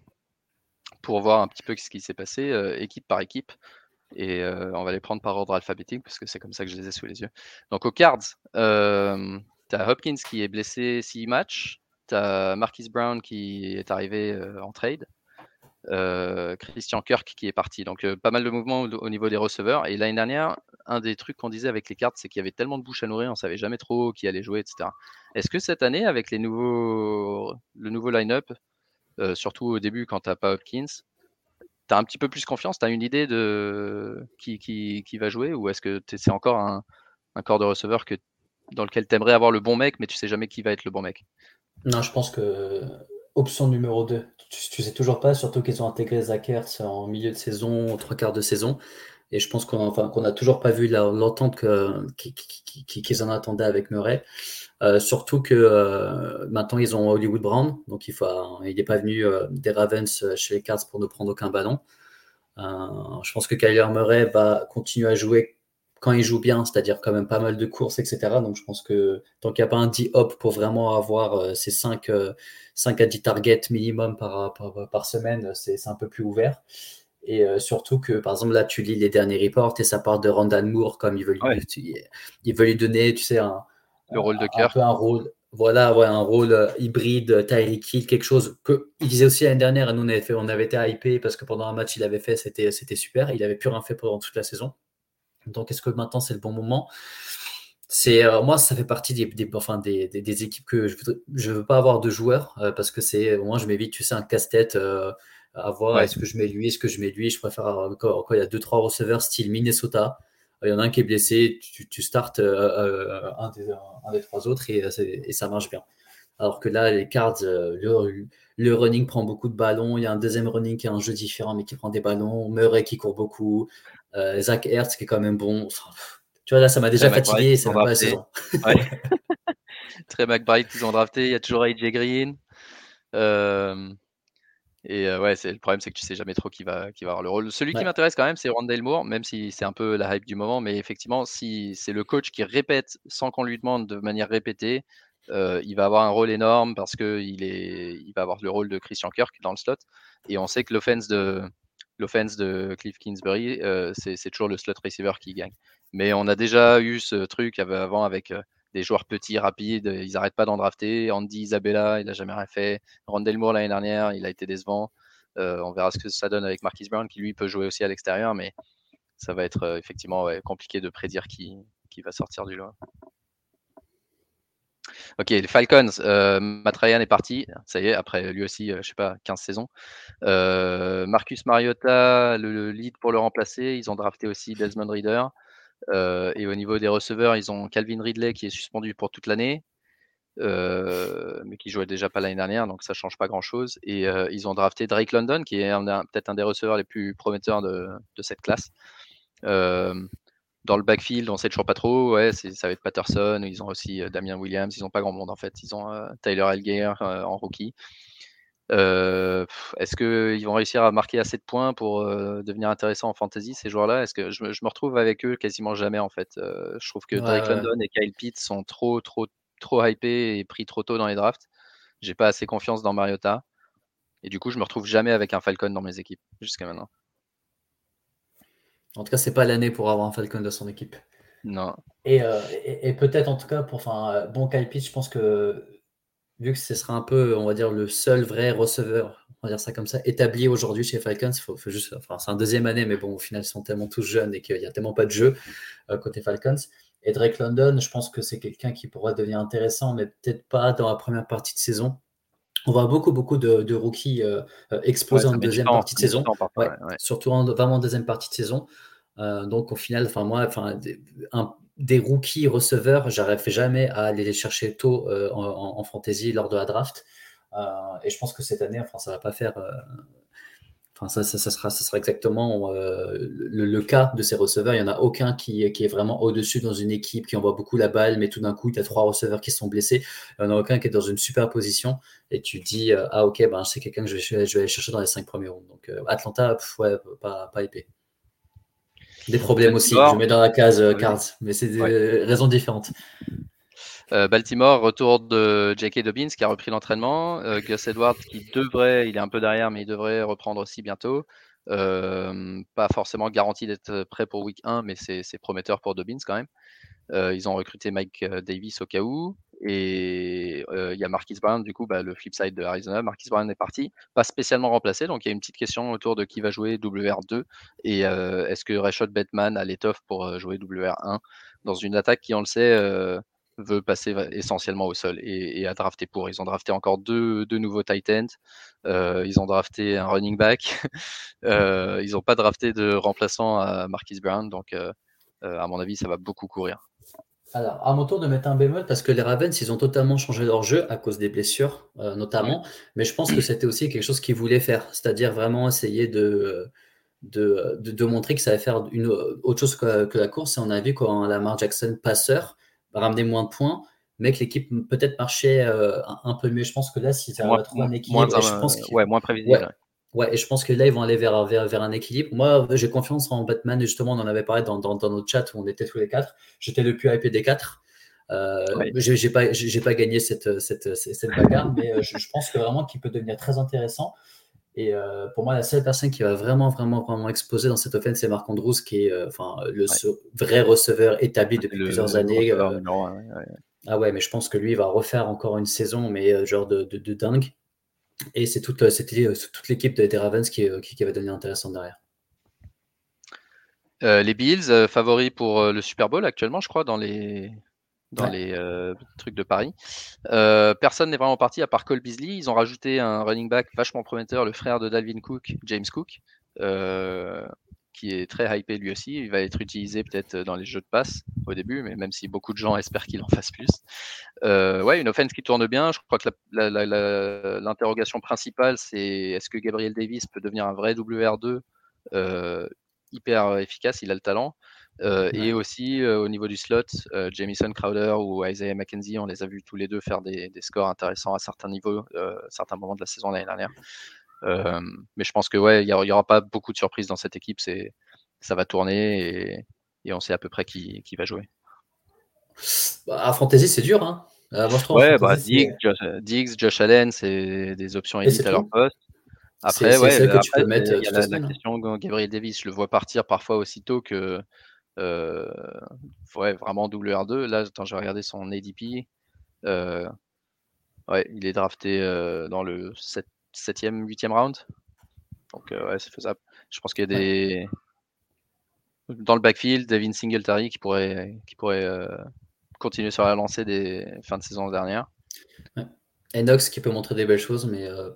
pour voir un petit peu ce qui s'est passé, équipe par équipe. Et on va les prendre par ordre alphabétique parce que c'est comme ça que je les ai sous les yeux. Donc, aux cards, tu as Hopkins qui est blessé 6 matchs. Tu as Marquis Brown qui est arrivé euh, en trade. Euh, Christian Kirk qui est parti. Donc euh, pas mal de mouvements au, niveau des receveurs. Et l'année dernière, un des trucs qu'on disait avec les cartes, c'est qu'il y avait tellement de bouches à nourrir, on savait jamais trop qui allait jouer, etc. Est-ce que cette année, avec les nouveaux, le nouveau line-up, surtout au début quand tu n'as pas Hopkins, tu as un petit peu plus confiance, tu as une idée de qui, qui, qui va jouer ou est-ce que c'est encore un, un corps de receveur que dans lequel tu aimerais avoir le bon mec, mais tu sais jamais qui va être le bon mec. Non, je pense que option numéro 2, tu, sais toujours pas, surtout qu'ils ont intégré Zachers en milieu de saison, trois quarts de saison. Et je pense qu'on enfin, n'a toujours pas vu l'entente qu'ils en attendaient avec Murray. Euh, surtout que euh, maintenant ils ont Hollywood Brown, donc il n'est pas venu euh, des Ravens chez les Cards pour ne prendre aucun ballon. je pense que Kyler Murray va continuer à jouer quand il joue bien, c'est-à-dire quand même pas mal de courses, etc. Donc je pense que tant qu'il n'y a pas un 10 hop pour vraiment avoir euh, ces 5, 5 euh, à 10 targets minimum par, par, semaine, c'est un peu plus ouvert. Et euh, surtout que, par exemple, là, tu lis les derniers reports et ça part de Randall Moore, comme il veut lui, il veut lui donner, tu sais, un, le rôle de cœur. Un peu un rôle, voilà, ouais, un rôle hybride, Tyreek Hill, quelque chose que il disait aussi l'année dernière, et nous on avait, fait, on avait été hypé parce que pendant un match il avait fait, c'était super, il avait plus rien fait pendant toute la saison. Donc, est-ce que maintenant c'est le bon moment? C'est euh, moi ça fait partie des, des, enfin, des, des, équipes que je veux, je veux pas avoir de joueurs euh, parce que c'est moi je m'évite tu sais un casse-tête euh, à voir est-ce que je mets lui est-ce que je mets lui? Je préfère encore il y a deux trois receveurs style Minnesota. Il y en a un qui est blessé tu, tu startes un, des, un, des, trois autres et, et, ça marche bien. Alors que là les cards le, le, running prend beaucoup de ballons il y a un deuxième running qui a un jeu différent mais qui prend des ballons Murray qui court beaucoup euh, Zach Hertz qui est quand même bon. tu vois, là, ça m'a déjà fatigué. C'est pas la saison. Très McBride qu'ils ont drafté. Il y a toujours AJ Green. Euh, et euh, ouais, c'est le problème, c'est que tu sais jamais trop qui va, qui va avoir le rôle. Celui qui m'intéresse quand même, c'est Rondale Moore, même si c'est un peu la hype du moment. Mais effectivement, si c'est le coach qui répète sans qu'on lui demande de manière répétée, il va avoir un rôle énorme parce qu'il il va avoir le rôle de Christian Kirk dans le slot. Et on sait que l'offense de, l'offense de Cliff Kingsbury, c'est toujours le slot receiver qui gagne. Mais on a déjà eu ce truc avant avec des joueurs petits, rapides, ils n'arrêtent pas d'en drafter. Andy Isabella, il n'a jamais rien fait. Rondell Moore l'année dernière, il a été décevant. on verra ce que ça donne avec Marquis Brown, qui lui peut jouer aussi à l'extérieur, mais ça va être effectivement compliqué de prédire qui, qui va sortir du lot. Ok, les Falcons, euh, est parti, ça y est, après lui aussi, euh, je sais pas, 15 saisons. Euh, Marcus Mariota, le, lead pour le remplacer, ils ont drafté aussi Desmond Reader. et au niveau des receveurs, ils ont Calvin Ridley qui est suspendu pour toute l'année, mais qui jouait déjà pas l'année dernière, donc ça change pas grand chose. Et ils ont drafté Drake London, qui est peut-être un des receveurs les plus prometteurs de cette classe dans le backfield, on sait toujours pas trop. Ouais, ça va être Patterson. Ils ont aussi euh, Damien Williams. Ils n'ont pas grand monde en fait. Ils ont euh, Tyler Algier euh, en rookie. Est-ce qu'ils vont réussir à marquer assez de points pour devenir intéressants en fantasy ces joueurs-là? Est-ce que je, me retrouve avec eux quasiment jamais en fait Je trouve que Drake London et Kyle Pitt sont trop, trop, trop hypés et pris trop tôt dans les drafts. J'ai pas assez confiance dans Mariota. Et du coup, je me retrouve jamais avec un Falcon dans mes équipes jusqu'à maintenant. En tout cas, c'est pas l'année pour avoir un Falcon de son équipe. Non. Et, euh, peut-être en tout cas pour, enfin, euh, bon Kyle Pitts, je pense que vu que ce sera un peu, on va dire, le seul vrai receveur, on va dire ça comme ça, établi aujourd'hui chez Falcons, faut, faut juste, enfin, c'est un deuxième année, mais bon, au final, ils sont tellement tous jeunes et qu'il n'y a tellement pas de jeu euh, côté Falcons. Et Drake London, je pense que c'est quelqu'un qui pourra devenir intéressant, mais peut-être pas dans la première partie de saison. On voit beaucoup, beaucoup de, rookies exploser en deuxième partie de saison. Surtout en, vraiment en deuxième partie de saison. Euh, donc au final, enfin moi, enfin des, rookies receveurs, j'arrive jamais à aller les chercher tôt euh, en, fantasy lors de la draft. Euh, et je pense que cette année, enfin ça va pas faire. Enfin, ça, ça, sera, ça sera exactement le, cas de ces receveurs. Il n'y en a aucun qui, qui est vraiment au-dessus dans une équipe qui envoie beaucoup la balle, mais tout d'un coup, tu as trois receveurs qui sont blessés. Il n'y en a aucun qui est dans une super position. Et tu dis, ah ok, ben, c'est quelqu'un que je vais, je vais aller chercher dans les cinq premiers rounds. Donc Atlanta, ouais, pas, pas épais. Des problèmes aussi, je mets dans la case euh, cards, mais c'est des raisons différentes. Euh, Baltimore, retour de J.K. Dobbins qui a repris l'entraînement. Euh, Gus Edwards qui devrait, il est un peu derrière, mais il devrait reprendre aussi bientôt. pas forcément garanti d'être prêt pour week 1, mais c'est prometteur pour Dobbins quand même. ils ont recruté Mike Davis au cas où. Et il y a Marquis Brown, du coup, bah, le flip side de Arizona. Marquis Brown est parti, pas spécialement remplacé. Donc il y a une petite question autour de qui va jouer WR2 et est-ce que Rashad Batman a l'étoffe pour jouer WR1 dans une attaque qui, on le sait, veut passer essentiellement au sol et, à drafter pour. Ils ont drafté encore deux, nouveaux Titans. ils ont drafté un running back. ils n'ont pas drafté de remplaçant à Marquis Brown. Donc, à mon avis, ça va beaucoup courir. Alors, à mon tour de mettre un bémol, parce que les Ravens, ils ont totalement changé leur jeu à cause des blessures, euh, notamment. Mais je pense que c'était aussi quelque chose qu'ils voulaient faire, c'est-à-dire vraiment essayer de, de, de, montrer que ça allait faire une, autre chose que, la course. Et on a vu quand Lamar Jackson, passeur, ramener moins de points, mais que l'équipe peut-être marchait euh, un, peu mieux. Je pense que là, si ça va trouver un équilibre, moins, je pense ouais, moins prévisible. Ouais, et je pense que là, ils vont aller vers, vers, vers un équilibre. Moi, j'ai confiance en Batman, et justement, on en avait parlé dans, dans, dans notre chat où on était tous les quatre. J'étais le plus hypé des quatre. Euh, J'ai pas, pas gagné cette, cette, cette bagarre, mais euh, je, pense que vraiment qu'il peut devenir très intéressant. Et euh, pour moi, la seule personne qui va vraiment, vraiment, vraiment exploser dans cette offense, c'est Marc Andrews, qui est euh, enfin, le vrai receveur établi depuis plusieurs années. ah ouais, mais je pense que lui, il va refaire encore une saison, mais genre de, de, de dingue. Et c'est toute, euh, euh, toute l'équipe des Ravens qui, euh, qui, qui, va devenir intéressante derrière. les Bills, favoris pour le Super Bowl actuellement, je crois, dans les, dans les trucs de Paris. personne n'est vraiment parti à part Cole Beasley. Ils ont rajouté un running back vachement prometteur, le frère de Dalvin Cook, James Cook qui est très hypé lui aussi. Il va être utilisé peut-être dans les jeux de passe au début, mais même si beaucoup de gens espèrent qu'il en fasse plus. Euh, ouais, une offense qui tourne bien. Je crois que l'interrogation principale, c'est est-ce que Gabriel Davis peut devenir un vrai WR2 euh, hyper efficace? Il a le talent. Euh, et aussi au niveau du slot, Jamison Crowder ou Isaiah McKenzie, on les a vus tous les deux faire des, des scores intéressants à certains niveaux, certains moments de la saison l'année dernière. Euh, mais je pense que ouais, il n'y aura pas beaucoup de surprises dans cette équipe. C'est, ça va tourner et, on sait à peu près qui, qui va jouer. Bah, à fantasy, c'est dur. Hein euh, ouais, bah, Diggs, Josh, Josh, Allen, c'est des options élites à leur poste. Après, ouais, celle que tu peux mettre. La, la, question Gabriel Davis, je le vois partir parfois aussitôt que euh, ouais, vraiment WR2. Là, attends, j'ai regardé son ADP. Euh, ouais, il est drafté euh, dans le 7, 7e, 8e round. Donc, euh, ouais, c'est faisable. Je pense qu'il y a des. Dans le backfield, Devin Singletary qui pourrait, qui pourrait euh, continuer sur la lancée des fins de saison dernière. Enox qui peut montrer des belles choses, mais euh,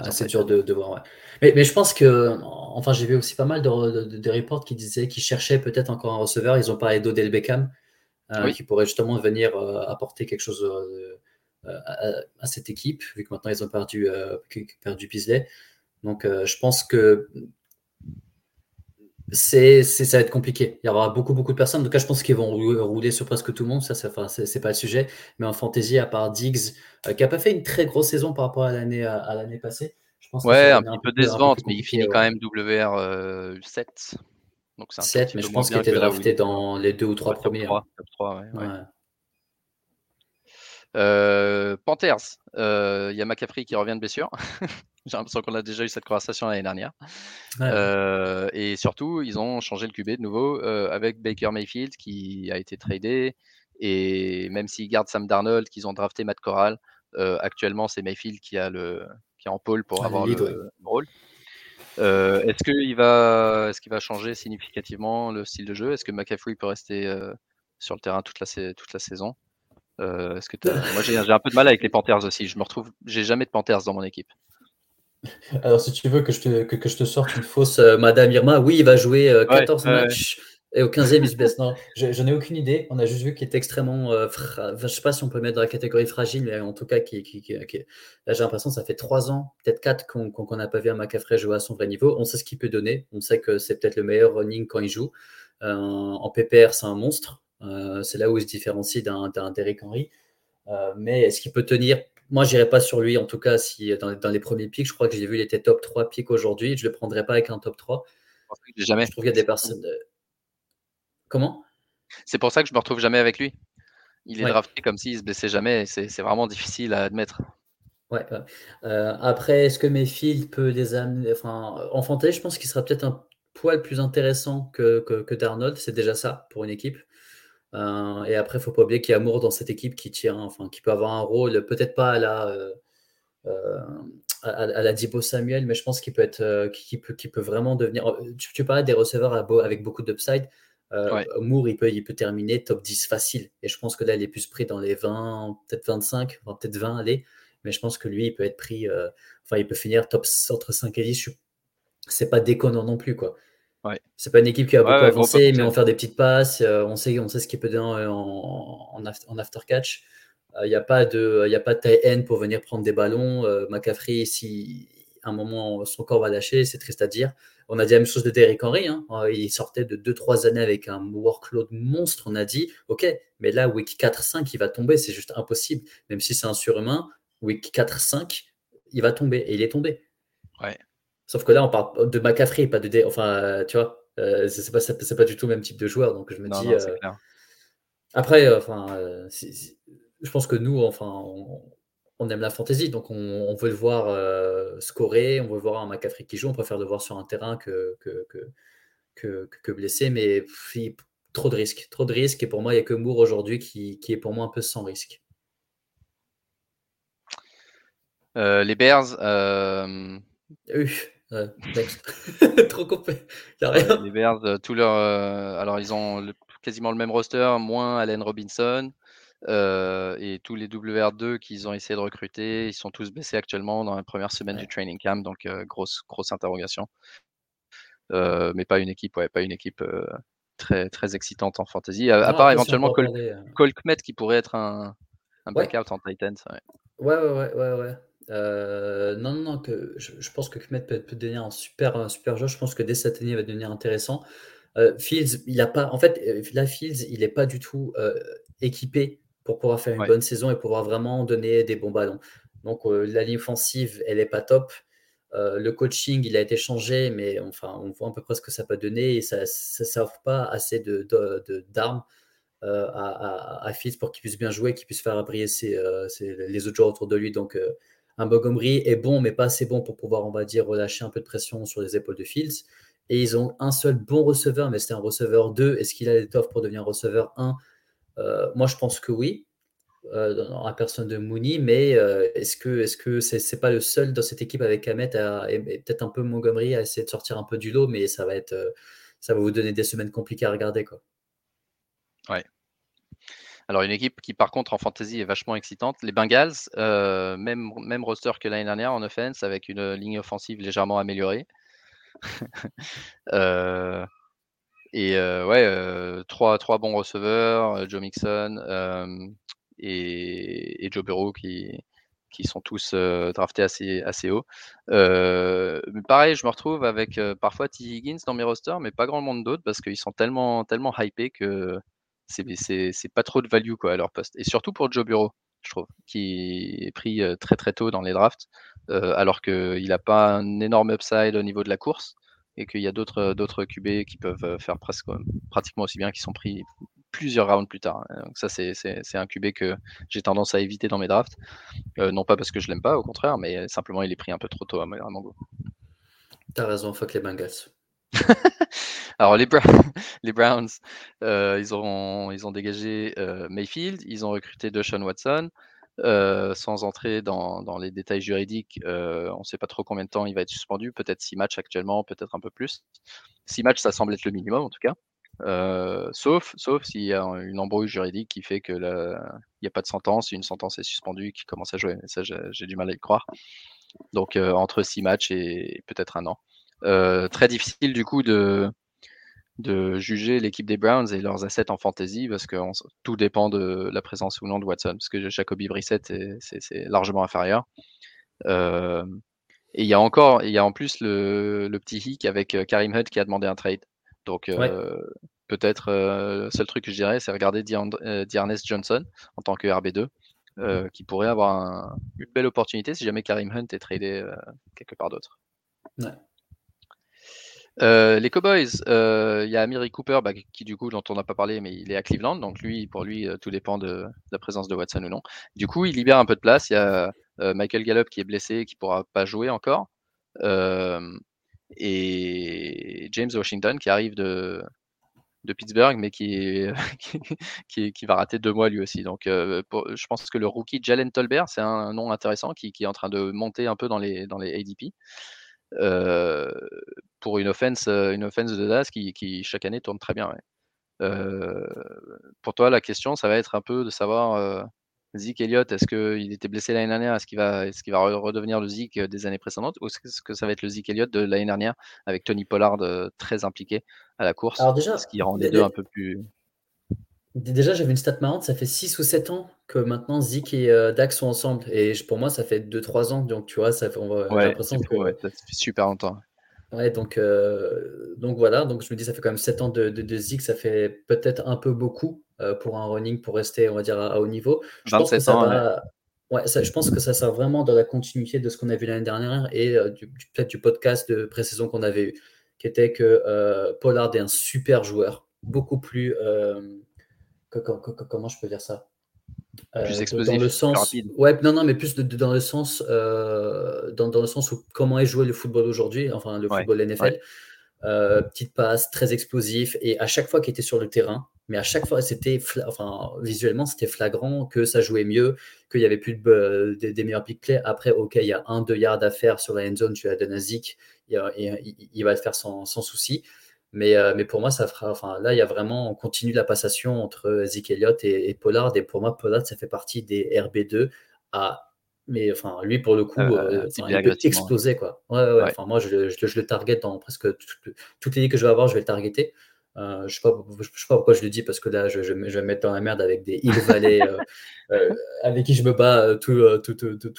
assez dur de, voir. Mais, mais, je pense que, enfin, j'ai vu aussi pas mal de, de, reports qui disaient qu'ils cherchaient peut-être encore un receveur. Ils ont parlé d'Odell Beckham, euh, qui pourrait justement venir euh, apporter quelque chose à, cette équipe, vu que maintenant ils ont perdu, perdu Pisley. Donc, je pense que c'est, ça va être compliqué. Il y aura beaucoup, beaucoup de personnes. En tout cas, je pense qu'ils vont rouler sur presque tout le monde. Ça, ça c'est, pas le sujet. Mais en fantasy, à part Diggs, euh, qui n'a pas fait une très grosse saison par rapport à l'année, à, l'année passée. Je pense ouais, un petit peu décevante, mais il finit quand même WR 7. Euh, Donc c'est 7, mais je pense qu'il était drafté dans les deux ou trois premiers. Top 3, ouais, euh, Panthers, il y a McCaffrey qui revient de blessure. J'ai l'impression qu'on a déjà eu cette conversation l'année dernière. Euh, et surtout, ils ont changé le QB de nouveau euh, avec Baker Mayfield qui a été tradé. Et même s'ils gardent Sam Darnold, qu'ils ont drafté Matt Corral, euh, actuellement c'est Mayfield qui a le qui est en pôle pour avoir le, rôle. est-ce qu'il va, qu'il va changer significativement le style de jeu? Est-ce que McCaffrey peut rester sur le terrain toute la, toute la saison? Est-ce que Moi j'ai, un peu de mal avec les Panthers aussi. Je me retrouve, j'ai jamais de Panthers dans mon équipe. Alors, si tu veux que je te, que, je te sorte une fausse euh, Madame Irma, oui, il va jouer 14 euh, matchs et au 15e, il se blesse. Non, je, n'en ai aucune idée. On a juste vu qu'il est extrêmement. Euh, je ne sais pas si on peut mettre dans la catégorie fragile, mais en tout cas, qui, qui, là, j'ai l'impression que ça fait 3 ans, peut-être 4 qu'on n'a pas vu un McCaffrey jouer à son vrai niveau. On sait ce qu'il peut donner. On sait que c'est peut-être le meilleur running quand il joue. en PPR, c'est un monstre. C'est là où il se différencie d'un Derrick Henry. mais est-ce qu'il peut tenir? Moi, je n'irai pas sur lui, en tout cas, si dans, dans, les premiers pics, je crois que j'ai vu, il était top 3 pics aujourd'hui. Je ne le prendrai pas avec un top 3. Jamais. Je trouve qu'il y a des personnes. Comment? C'est pour ça que je ne me retrouve jamais avec lui. Il est drafté comme s'il se blessait jamais. C'est vraiment difficile à admettre. Ouais, euh, après, est-ce que Mayfield peut les amener? Enfin, En fantasy, je pense qu'il sera peut-être un poil plus intéressant que, que, que Darnold. C'est déjà ça pour une équipe. Euh, et après, il ne faut pas oublier qu'il y a Amour dans cette équipe qui tient, enfin, qui peut avoir un rôle, peut-être pas à la, euh, euh, à, la Dibo Samuel, mais je pense qu'il peut être, qui, peut, qui peut vraiment devenir. Tu, tu parlais des receveurs avec beaucoup d'upside. Euh, Moore, il peut, il peut terminer top 10 facile. Et je pense que là, il est plus pris dans les 20, peut-être 25, peut-être 20, allez. Mais je pense que lui, il peut être pris, enfin, il peut finir top entre 5 et 10. C'est pas déconnant non plus, quoi. C'est pas une équipe qui a beaucoup avancé, mais on faire des petites passes. Euh, on, sait, on sait ce qu'il peut donner en, en, after catch. Il euh, n'y a pas de, y a pas de taille N pour venir prendre des ballons. Euh, McCaffrey, si à un moment son corps va lâcher, c'est triste à dire. On a dit la même chose de Derrick Henry. Hein. Il sortait de 2-3 années avec un workload monstre. On a dit, OK, mais là, week 4-5, il va tomber. C'est juste impossible. Même si c'est un surhumain, week 4-5, il va tomber. Et il est tombé. Ouais. Sauf que là, on parle de McCaffrey, pas de. Enfin, tu vois, euh, c'est pas, pas, du tout le même type de joueur. Donc je me dis. Euh, après, euh, enfin, je pense que nous, enfin, on, aime la fantasy, donc on, veut le voir scorer, on veut voir un McCaffrey qui joue, on préfère le voir sur un terrain que, que, que, que, blessé, mais trop de risques, trop de risques. Et pour moi, il n'y a que Moore aujourd'hui qui, qui, est pour moi un peu sans risque. les Bears. Trop complet. les Bears, euh, tout leur, euh, alors ils ont quasiment le même roster, moins Allen Robinson. Euh, et tous les WR2 qu'ils ont essayé de recruter, ils sont tous baissés actuellement dans la première semaine du training camp, donc grosse, grosse interrogation. mais pas une équipe, ouais, pas une équipe très, très excitante en fantasy, à, part éventuellement Col, qui pourrait être un, un backup en Titans. Ouais, ouais, ouais, ouais. ouais. Euh, non, non, non, que je, pense que Kmet peut, peut, devenir un super, un super joueur. Je pense que dès cette année, il va devenir intéressant. Euh, Fields, il a pas. En fait, euh, là, Fields, il n'est pas du tout équipé pour pouvoir faire une bonne saison et pouvoir vraiment donner des bons ballons. Donc, la ligne offensive, elle n'est pas top. le coaching, il a été changé, mais enfin, on voit à peu près ce que ça peut donner et ça ne offre pas assez d'armes de, d'armes à, à, Fields pour qu'il puisse bien jouer, qu'il puisse faire briller ses, les autres joueurs autour de lui. Donc, un Montgomery est bon, mais pas assez bon pour pouvoir, on va dire, relâcher un peu de pression sur les épaules de Fields. Et ils ont un seul bon receveur, mais c'était un receveur 2. Est-ce qu'il a l'étoffe pour devenir receveur 1 euh, Moi, je pense que oui, euh, personne de Mooney, mais euh, est-ce que est-ce que c'est pas le seul dans cette équipe avec Ahmed et, peut-être un peu Montgomery à essayer de sortir un peu du lot, mais ça va être ça va vous donner des semaines compliquées à regarder quoi. Ouais. Alors une équipe qui par contre en fantasy est vachement excitante, les Bengals, même, même roster que l'année dernière en offense avec une ligne offensive légèrement améliorée. Euh, et euh, ouais, euh, trois, trois bons receveurs, Joe Mixon et, et, Joe Burrow qui, qui sont tous draftés assez, assez haut. pareil, je me retrouve avec parfois T. Higgins dans mes rosters, mais pas grand monde d'autres parce qu'ils sont tellement, tellement hypés que c'est pas trop de value quoi, à leur poste. Et surtout pour Joe Burrow, je trouve, qui est pris très très tôt dans les drafts. Alors qu'il n'a pas un énorme upside au niveau de la course et qu'il y a d'autres d'autres QB qui peuvent faire presque pratiquement aussi bien qui sont pris plusieurs rounds plus tard. Donc ça c'est un QB que j'ai tendance à éviter dans mes drafts, non pas parce que je l'aime pas, au contraire, mais simplement il est pris un peu trop tôt à mon goût. T'as raison, fuck les Bengals. Alors les, Browns, ils, ont, ils ont dégagé Mayfield, ils ont recruté Deshaun Watson, euh, sans entrer dans, les détails juridiques, euh, on ne sait pas trop combien de temps il va être suspendu, peut-être six matchs actuellement, peut-être un peu plus. Six matchs, ça semble être le minimum en tout cas. Euh, sauf sauf s'il y a une embrouille juridique qui fait que il n'y a pas de sentence, une sentence est suspendue qui commence à jouer. Mais ça, j'ai du mal à y croire. Donc entre six matchs et peut-être un an. Très difficile du coup de, de juger l'équipe des Browns et leurs assets en fantasy parce que tout dépend de la présence ou non de Watson. Parce que Jacoby Brissett, c'est largement inférieur. Euh, et il y a encore, il y a en plus le, petit hic avec euh, Karim Hunt qui a demandé un trade. Donc euh, peut-être le seul truc que je dirais, c'est regarder D'Ernest Johnson en tant que RB2. qui pourrait avoir une belle opportunité si jamais Karim Hunt est tradé quelque part d'autre. Ouais. Euh, les Cowboys, euh, il y a Amiri Cooper, bah, qui du coup, dont on n'a pas parlé, mais il est à Cleveland, donc lui, pour lui, euh, tout dépend de, la présence de Watson ou non. Du coup, il libère un peu de place. Il y a Michael Gallup qui est blessé, qui pourra pas jouer encore, et James Washington qui arrive de, de Pittsburgh, mais qui, va rater deux mois lui aussi. Donc, je pense que le rookie Jalen Tolbert, c'est un, nom intéressant qui, qui, est en train de monter un peu dans les, dans les ADP. Euh, pour une offense, euh, une offense de Dallas qui, qui, chaque année tourne très bien. Euh, pour toi, la question, ça va être un peu de savoir Zeke Elliott, est-ce qu'il était blessé l'année dernière Est-ce qu'il va, est va redevenir le Zeke des années précédentes Ou est-ce que ça va être le Zeke Elliott de l'année dernière avec Tony Pollard très impliqué à la course Alors déjà, ce qui rend les deux un peu plus. Déjà, j'avais une stat marrante, ça fait 6 ou 7 ans que maintenant Zik et euh, Dax sont ensemble. Et pour moi, ça fait 2-3 ans. Donc, tu vois, ça fait, on va, ouais, l'impression que. Ouais, ça fait super longtemps. Ouais, donc, euh, donc voilà. Donc, je me dis, ça fait quand même 7 ans de, de, Zik. Ça fait peut-être un peu beaucoup euh, pour un running pour rester, on va dire, à, haut niveau. Je pense que ça va. Ouais, ça, je pense que ça sert vraiment dans la continuité de ce qu'on a vu l'année dernière et peut-être du podcast de pré-saison qu'on avait eu, qui était que Pollard est un super joueur, beaucoup plus comment je peux dire ça? Plus euh, explosif, dans le sens, rapide. Ouais, non, non, mais plus dans le sens, euh, dans, dans, le sens où comment est joué le football aujourd'hui, enfin le football NFL. Euh, petite passe, très explosif, et à chaque fois qu'il était sur le terrain, mais à chaque fois, c'était, enfin, visuellement, c'était flagrant que ça jouait mieux, qu'il y avait plus de, des, meilleurs pick plays. Après, ok, il y a un, deux yards à faire sur la end zone, tu as Donazik, il, il, il, va le faire sans, sans souci. Mais, euh, mais pour moi, ça fera. Enfin, là, il y a vraiment. On continue la passation entre Zeke Elliott et, Pollard. Et pour moi, Pollard, ça fait partie des RB2 à. Mais enfin, lui, pour le coup, euh, euh, il peut exploser. Quoi. Ouais, ouais, Enfin, moi, je, je, le target dans presque toutes, les ligues que je vais avoir, je vais le targeter. je ne sais, pas, je sais pas pourquoi je le dis, parce que là, je, je, vais me mettre dans la merde avec des Hill Valley avec qui je me bats tous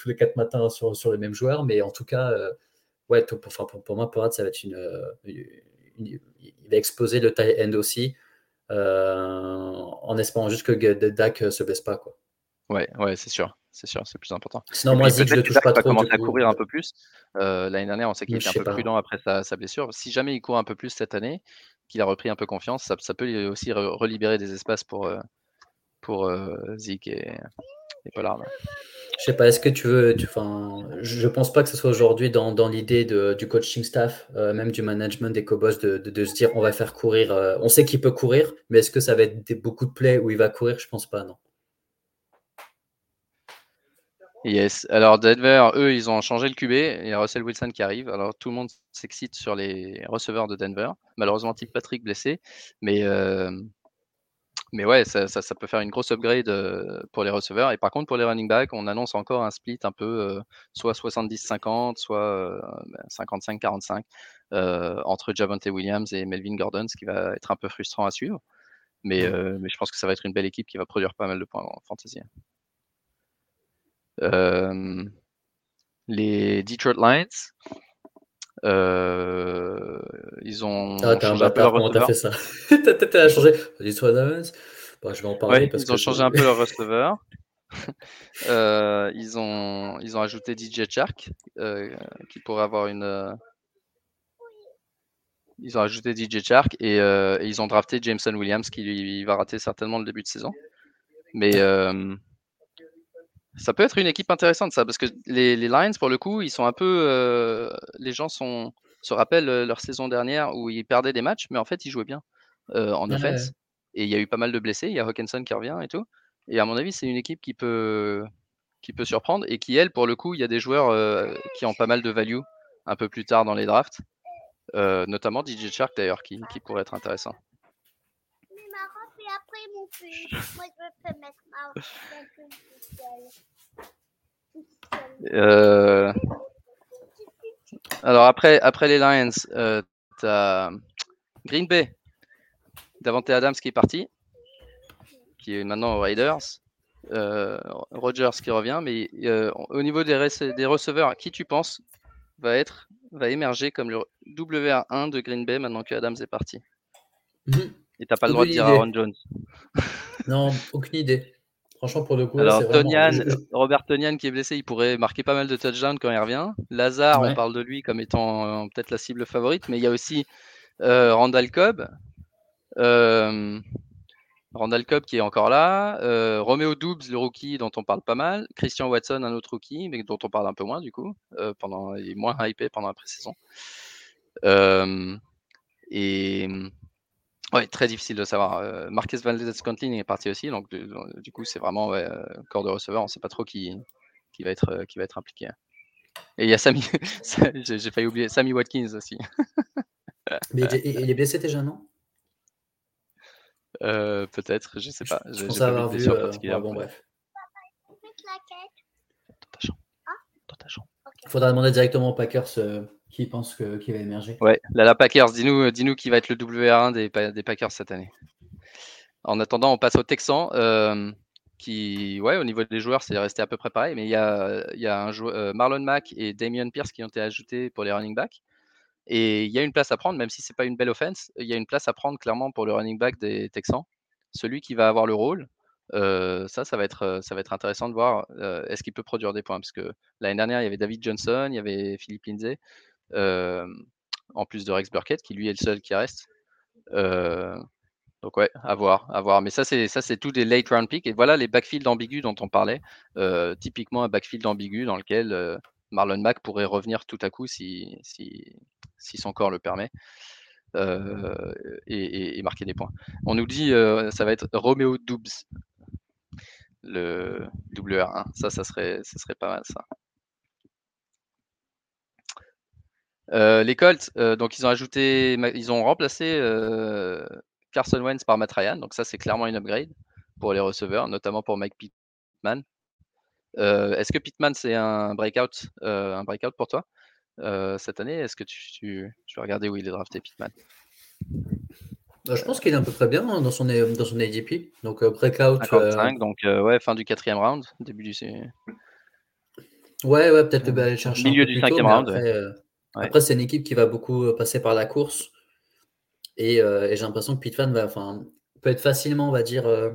les quatre matins sur, sur les mêmes joueurs. Mais en tout cas, ouais, pour, pour, pour, moi, Pollard, ça va être une, il va exploser le tie end aussi, euh, en espérant juste que Dak euh, se baisse pas. Quoi. Ouais, ouais, c'est sûr. C'est sûr, c'est plus important. Sinon, moi, je le touche pas trop. commencer à courir un peu plus. Euh, l'année dernière, on sait qu'il était un peu prudent après sa, blessure. Si jamais il court un peu plus cette année, qu'il a repris un peu confiance, ça, peut aussi relibérer des espaces pour, pour Zeke et, et Pollard. Je sais pas, est-ce que tu veux. Tu, je pense pas que ce soit aujourd'hui dans, l'idée du coaching staff, euh, même du management des Cowboys, de, de, se dire on va faire courir. Euh, on sait qu'il peut courir, mais est-ce que ça va être beaucoup de plays où il va courir? Je pense pas, non. Yes. Alors Denver, eux, ils ont changé le QB. Il y a Russell Wilson qui arrive. Alors tout le monde s'excite sur les receveurs de Denver. Malheureusement, Patrick blessé, mais euh, mais ouais, ça, ça, peut faire une grosse upgrade euh, pour les receveurs. Et par contre, pour les running backs, on annonce encore un split un peu euh, soit 70-50, soit 55-45 entre Javante Williams et Melvin Gordon, ce qui va être un peu frustrant à suivre. Mais, mais je pense que ça va être une belle équipe qui va produire pas mal de points en fantasy. Euh, les Detroit Lions, euh, ils ont ah, changé un fait ça T'as Je vais en parler. parce ils ont changé un peu leur receveur. euh, ils, ont, ils ont ajouté DJ Shark, euh, qui pourrait avoir une. Ils ont ajouté DJ Shark et, et, ils ont drafté Jameson Williams, qui lui, va rater certainement le début de saison. Mais ça peut être une équipe intéressante, ça, parce que les, les Lions, pour le coup, ils sont un peu. Euh, les gens sont, se rappellent euh, leur saison dernière où ils perdaient des matchs, mais en fait, ils jouaient bien euh, en offense. Et il y a eu pas mal de blessés. Il y a Hawkinson qui revient et tout. Et à mon avis, c'est une équipe qui peut, qui peut surprendre et qui, elle, pour le coup, il y a des joueurs qui ont pas mal de value un peu plus tard dans les drafts, notamment DJ Shark d'ailleurs, qui, qui pourrait être intéressant après mon Moi, je peux mettre ma euh... Alors après, après les Lions, euh, tu as Green Bay, Davante Adams qui est parti, qui est maintenant aux Raiders. Euh, Rogers qui revient, mais euh, au niveau des, des, receveurs, qui tu penses va être va émerger comme le WR1 de Green Bay maintenant que Adams est parti? Mhm. Et t'as pas le droit de dire Aaron Jones. non, aucune idée. Franchement, pour le coup. Alors, Robert Tonian qui est blessé, il pourrait marquer pas mal de touchdowns quand il revient. Lazare, on parle de lui comme étant euh, peut-être la cible favorite, mais il y a aussi euh, Randall Cobb. Euh, Randall Cobb qui est encore là. Romeo Doubs, le rookie dont on parle pas mal. Christian Watson, un autre rookie, mais dont on parle un peu moins du coup. pendant, il est moins hypé pendant la pré-saison. et Ouais, très difficile de savoir. Euh, Marquez Valdez-Scantling est parti aussi, donc du coup, c'est vraiment ouais, euh, corps de receveur. On ne sait pas trop qui, qui, va être, euh, qui va être impliqué. Et il y a Sammy, j'ai failli oublier, Sammy Watkins aussi. Mais il est blessé déjà, non? Peut-être, je ne sais pas. Je pense avoir vu. bon, bref. Il faudra demander directement aux Packers qui pense qu'il va émerger Ouais, la Packers, dis-nous dis qui va être le WR1 des, Packers cette année. En attendant, on passe aux Texans, euh, qui, ouais, au niveau des joueurs, c'est resté à peu près pareil, mais il y a, y a un joueur, euh, Marlon Mack et Damien Pierce qui ont été ajoutés pour les running backs. Et il y a une place à prendre, même si c'est pas une belle offense, il y a une place à prendre clairement pour le running back des Texans. Celui qui va avoir le rôle, euh, ça, ça va, être, ça va être intéressant de voir est-ce qu'il peut produire des points? Parce que l'année dernière, il y avait David Johnson, il y avait Philippe Lindsay en plus de Rex Burkett, qui lui est le seul qui reste. donc ouais, à voir, à voir. Mais ça, c'est ça, c'est tout des late round picks. Et voilà les backfields ambigus dont on parlait. typiquement un backfield ambigu dans lequel Marlon Mack pourrait revenir tout à coup si, si, si son corps le permet. et, marquer des points. On nous dit ça va être Romeo Doubs, le WR1. Ça, ça serait, ça serait pas mal ça. Euh, les Colts, euh, donc ils ont ajouté, ils ont remplacé euh, Carson Wentz par Matt Ryan, donc ça c'est clairement une upgrade pour les receveurs, notamment pour Mike Pittman. Est-ce que Pittman c'est un breakout, un breakout pour toi cette année? Est-ce que tu, tu, vas regarder où il est drafté Pittman? Bah, je pense qu'il est à peu près bien hein, dans son dans son ADP, donc breakout. 55, donc ouais fin du quatrième round, début du. Ouais ouais peut-être aller chercher milieu du cinquième round. Après, c'est une équipe qui va beaucoup euh, passer par la course. Euh, et, j'ai l'impression que Pittman va, enfin, peut être facilement, on va dire, euh,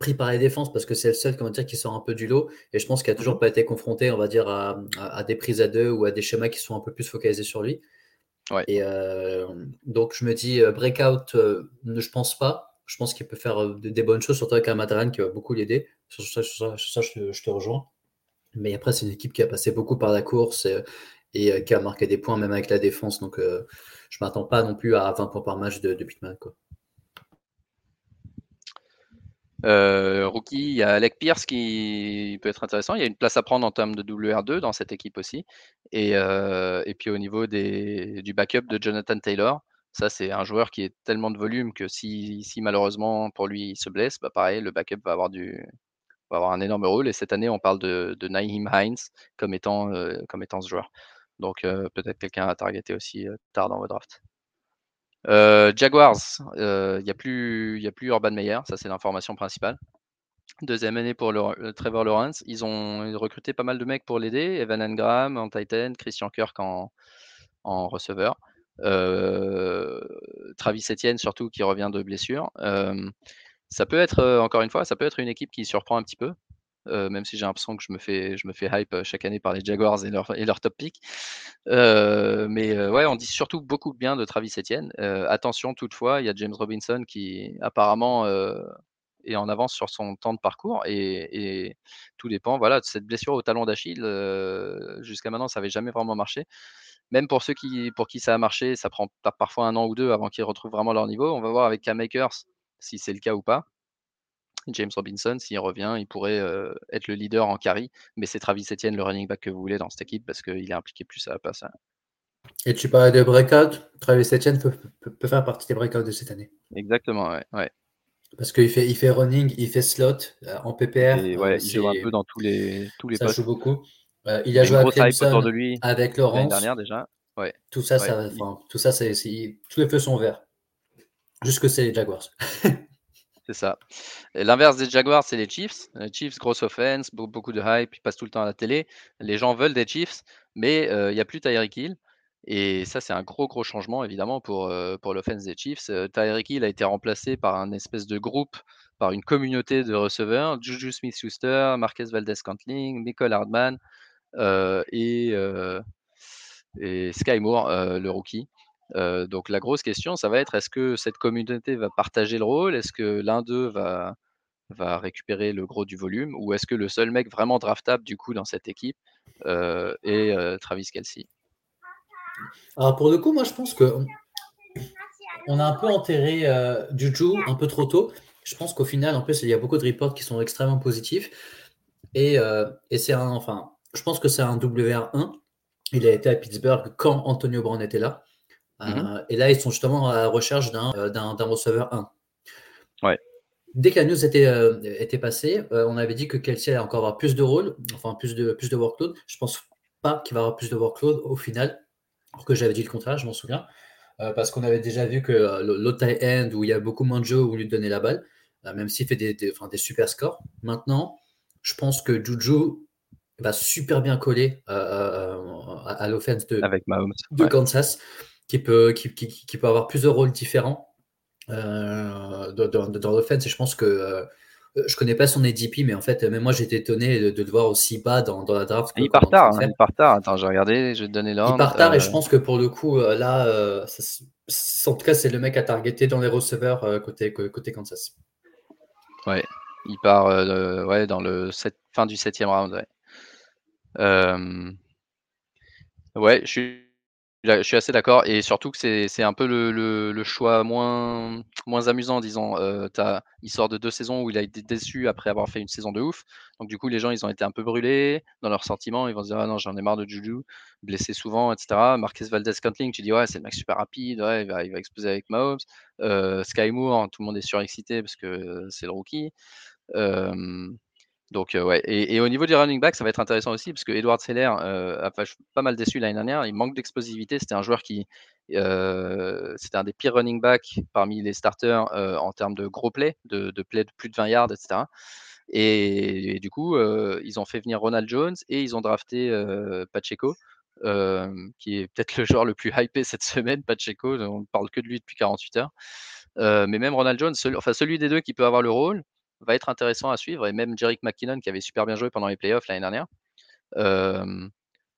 pris par les défenses parce que c'est le seul comment dire, qui sort un peu du lot. Et je pense qu'il n'a toujours mhm. pas été confronté, on va dire, à, des prises à deux ou à des schémas qui sont un peu plus focalisés sur lui. Et donc, je me dis, breakout, je pense pas. Je pense qu'il peut faire des bonnes choses, surtout avec un Madran qui va beaucoup l'aider. Sur ça, je, te rejoins. Mais après, c'est une équipe qui a passé beaucoup par la course et, qui a marqué des points, même avec la défense. Donc, je ne m'attends pas non plus à 20 points par match de, de. Euh, rookie, il y a Alec Pierce qui peut être intéressant. Il y a une place à prendre en termes de WR2 dans cette équipe aussi. Et, euh, et puis au niveau du backup de Jonathan Taylor, ça c'est un joueur qui est tellement de volume que si, malheureusement pour lui il se blesse, bah pareil, le backup va avoir, un énorme rôle. Et cette année, on parle de, de Hines comme étant, euh, comme étant ce joueur. Donc peut-être quelqu'un à targeter aussi tard dans vos drafts. Euh, Jaguars, il euh, n'y a, plus, a plus Urban Meyer, ça c'est l'information principale. Deuxième année pour Trevor Lawrence. Ils ont recruté pas mal de mecs pour l'aider. Evan Engram en Titan, Christian Kirk en, receveur. Euh, Travis Etienne surtout qui revient de blessure. ça peut être, encore une fois, ça peut être une équipe qui surprend un petit peu. Euh, même si j'ai l'impression que je me fais, je me fais hype euh, chaque année par les Jaguars et leur, et leur top pick. Euh, mais ouais, on dit surtout beaucoup bien de Travis Etienne. attention toutefois, il y a James Robinson qui apparemment est en avance sur son temps de parcours et, tout dépend voilà, cette blessure au talon d'Achille. Jusqu'à maintenant, ça n'avait jamais vraiment marché. Même pour ceux qui, pour qui ça a marché, ça prend parfois un an ou deux avant qu'ils retrouvent vraiment leur niveau. On va voir avec Cam Makers si c'est le cas ou pas. James Robinson, s'il revient, il pourrait être le leader en carry, mais c'est Travis Etienne, le running back que vous voulez dans cette équipe parce qu'il est impliqué plus à la passe. Hein. Et tu parlais de breakout, Travis Etienne peut, faire partie des breakouts de cette année. Exactement, ouais. Parce qu'il fait, il fait running, il fait slot en PPR. ouais, il joue un peu dans tous les, tous les ça joue beaucoup. il a joué à Clemson de lui avec Laurence. dernière déjà. Ouais. Tout ça, ça tout ça, c'est, tous les feux sont verts. Jusque c'est les Jaguars. C'est ça. L'inverse des Jaguars, c'est les Chiefs. Les Chiefs, grosse offense, beaucoup de hype, ils passent tout le temps à la télé. Les gens veulent des Chiefs, mais il n'y a plus Tyreek Hill. Et ça, c'est un gros, gros changement, évidemment, pour, pour l'offense des Chiefs. Tyreek Hill a été remplacé par un espèce de groupe, par une communauté de receveurs. Juju Smith-Schuster, Marquez Valdez-Cantling, Michael Hardman et, et Sky Moore, le rookie donc la grosse question, ça va être est-ce que cette communauté va partager le rôle? Est-ce que l'un d'eux va, récupérer le gros du volume? Ou est-ce que le seul mec vraiment draftable du coup dans cette équipe est Travis Kelsey Alors pour le coup, moi je pense que on a un peu enterré Juju un peu trop tôt. Je pense qu'au final, en plus, il y a beaucoup de reports qui sont extrêmement positifs. Et, et c'est enfin, je pense que c'est un WR1. Il a été à Pittsburgh quand Antonio Brown était là. Mmh euh, et là, ils sont justement à la recherche d'un euh, receveur 1. Ouais. Dès que la news était, euh, était passée, on avait dit que Kelsey allait encore avoir plus de rôle, enfin plus de, plus de workload. Je pense pas qu'il va avoir plus de workload au final, alors que j'avais dit le contraire, je m'en souviens. parce qu'on avait déjà vu que l'autre end où il y a beaucoup moins de jeux où lui donner la balle, même s'il fait des, des, des, super scores. Maintenant, je pense que Juju va super bien coller à, l'offense de, de Kansas qui peut, qui, qui, qui, peut avoir plusieurs rôles différents euh, dans, dans, l'offense. Et je pense que euh, je connais pas son ADP, mais en fait, même moi, j'étais étonné de, le voir aussi bas dans, dans la draft. Il part tard, hein, il part tard. Attends, j'ai regardé, je vais te donner l'ordre. Il part tard, et je euh, pense que pour le coup, là, en tout cas, c'est le mec à targeter dans les receveurs côté, côté Kansas. Ouais, il part ouais, dans le fin du septième round. Ouais. ouais, je suis je suis assez d'accord et surtout que c'est un peu le, le, choix moins, moins amusant, disons. Euh, il sort de deux saisons où il a été déçu après avoir fait une saison de ouf. Donc du coup, les gens, ils ont été un peu brûlés dans leurs sentiments. Ils vont se dire, ah non, j'en ai marre de Juju, blessé souvent, etc. Marquez Valdez-Cantling, tu dis, ouais, c'est le mec super rapide, ouais, il, va, il va exploser avec Mahomes. Euh, Sky Moore, tout le monde est surexcité parce que c'est le rookie. Euh, donc, ouais. Et, au niveau du running back, ça va être intéressant aussi, parce que Edward Seller a pas mal déçu l'année dernière. Il manque d'explosivité. C'était un joueur qui. c'était un des pires running backs parmi les starters en termes de gros plays, de, de plays de plus de 20 yards, etc. Et, du coup, ils ont fait venir Ronald Jones et ils ont drafté Pacheco. qui est peut-être le joueur le plus hypé cette semaine, Pacheco, on ne parle que de lui depuis 48 heures. mais même Ronald Jones, enfin celui des deux qui peut avoir le rôle, va être intéressant à suivre. Et même Jerick McKinnon, qui avait super bien joué pendant les playoffs l'année dernière.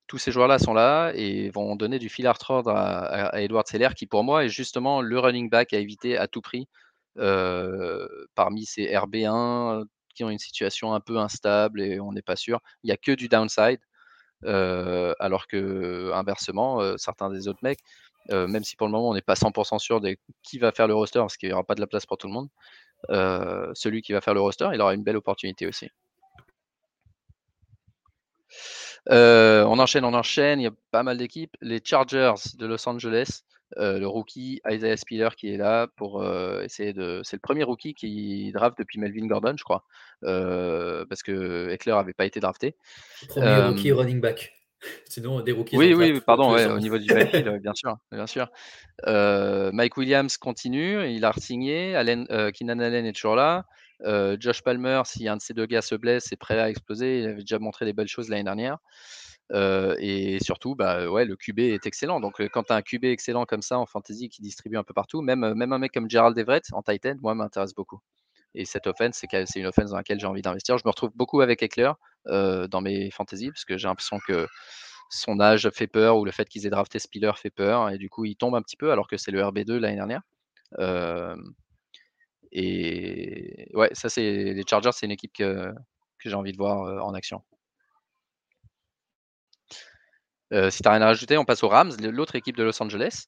tous ces joueurs-là sont là et vont donner du fil à retordre à, Edward Seller, qui pour moi est justement le running back à éviter à tout prix parmi ces RB1 qui ont une situation un peu instable et on n'est pas sûr. Il n'y a que du downside. alors que inversement, certains des autres mecs, même si pour le moment on n'est pas 100% sûr de qui va faire le roster parce qu'il n'y aura pas de la place pour tout le monde, celui qui va faire le roster, il aura une belle opportunité aussi. on enchaîne, on enchaîne, il y a pas mal d'équipes. Les Chargers de Los Angeles, le rookie Isaiah Spiller qui est là pour essayer de. C'est le premier rookie qui draft depuis Melvin Gordon, je crois, parce que Eckler n'avait pas été drafté. Premier rookie running back. Sinon, des rookies. Oui, oui, pardon, au niveau du backfield, bien sûr, bien sûr. Mike Williams continue, il a signé. Allen, Keenan Allen est toujours là. Josh Palmer, si un de ces deux gars se blesse, c'est prêt à exploser. Il avait déjà montré des belles choses l'année dernière. et surtout, bah, ouais, le QB est excellent. Donc, quand tu as un QB excellent comme ça en fantasy qui distribue un peu partout, même, même un mec comme Gerald Everett en Titan, moi, m'intéresse beaucoup. Et cette offense, c'est une offense dans laquelle j'ai envie d'investir. Je me retrouve beaucoup avec Eckler dans mes fantasy parce que j'ai l'impression que son âge fait peur ou le fait qu'ils aient drafté Spiller fait peur et du coup il tombe un petit peu alors que c'est le RB2 l'année dernière. et ouais, ça c'est les Chargers, c'est une équipe que, que j'ai envie de voir en action. si tu n'as rien à rajouter, on passe aux Rams, l'autre équipe de Los Angeles.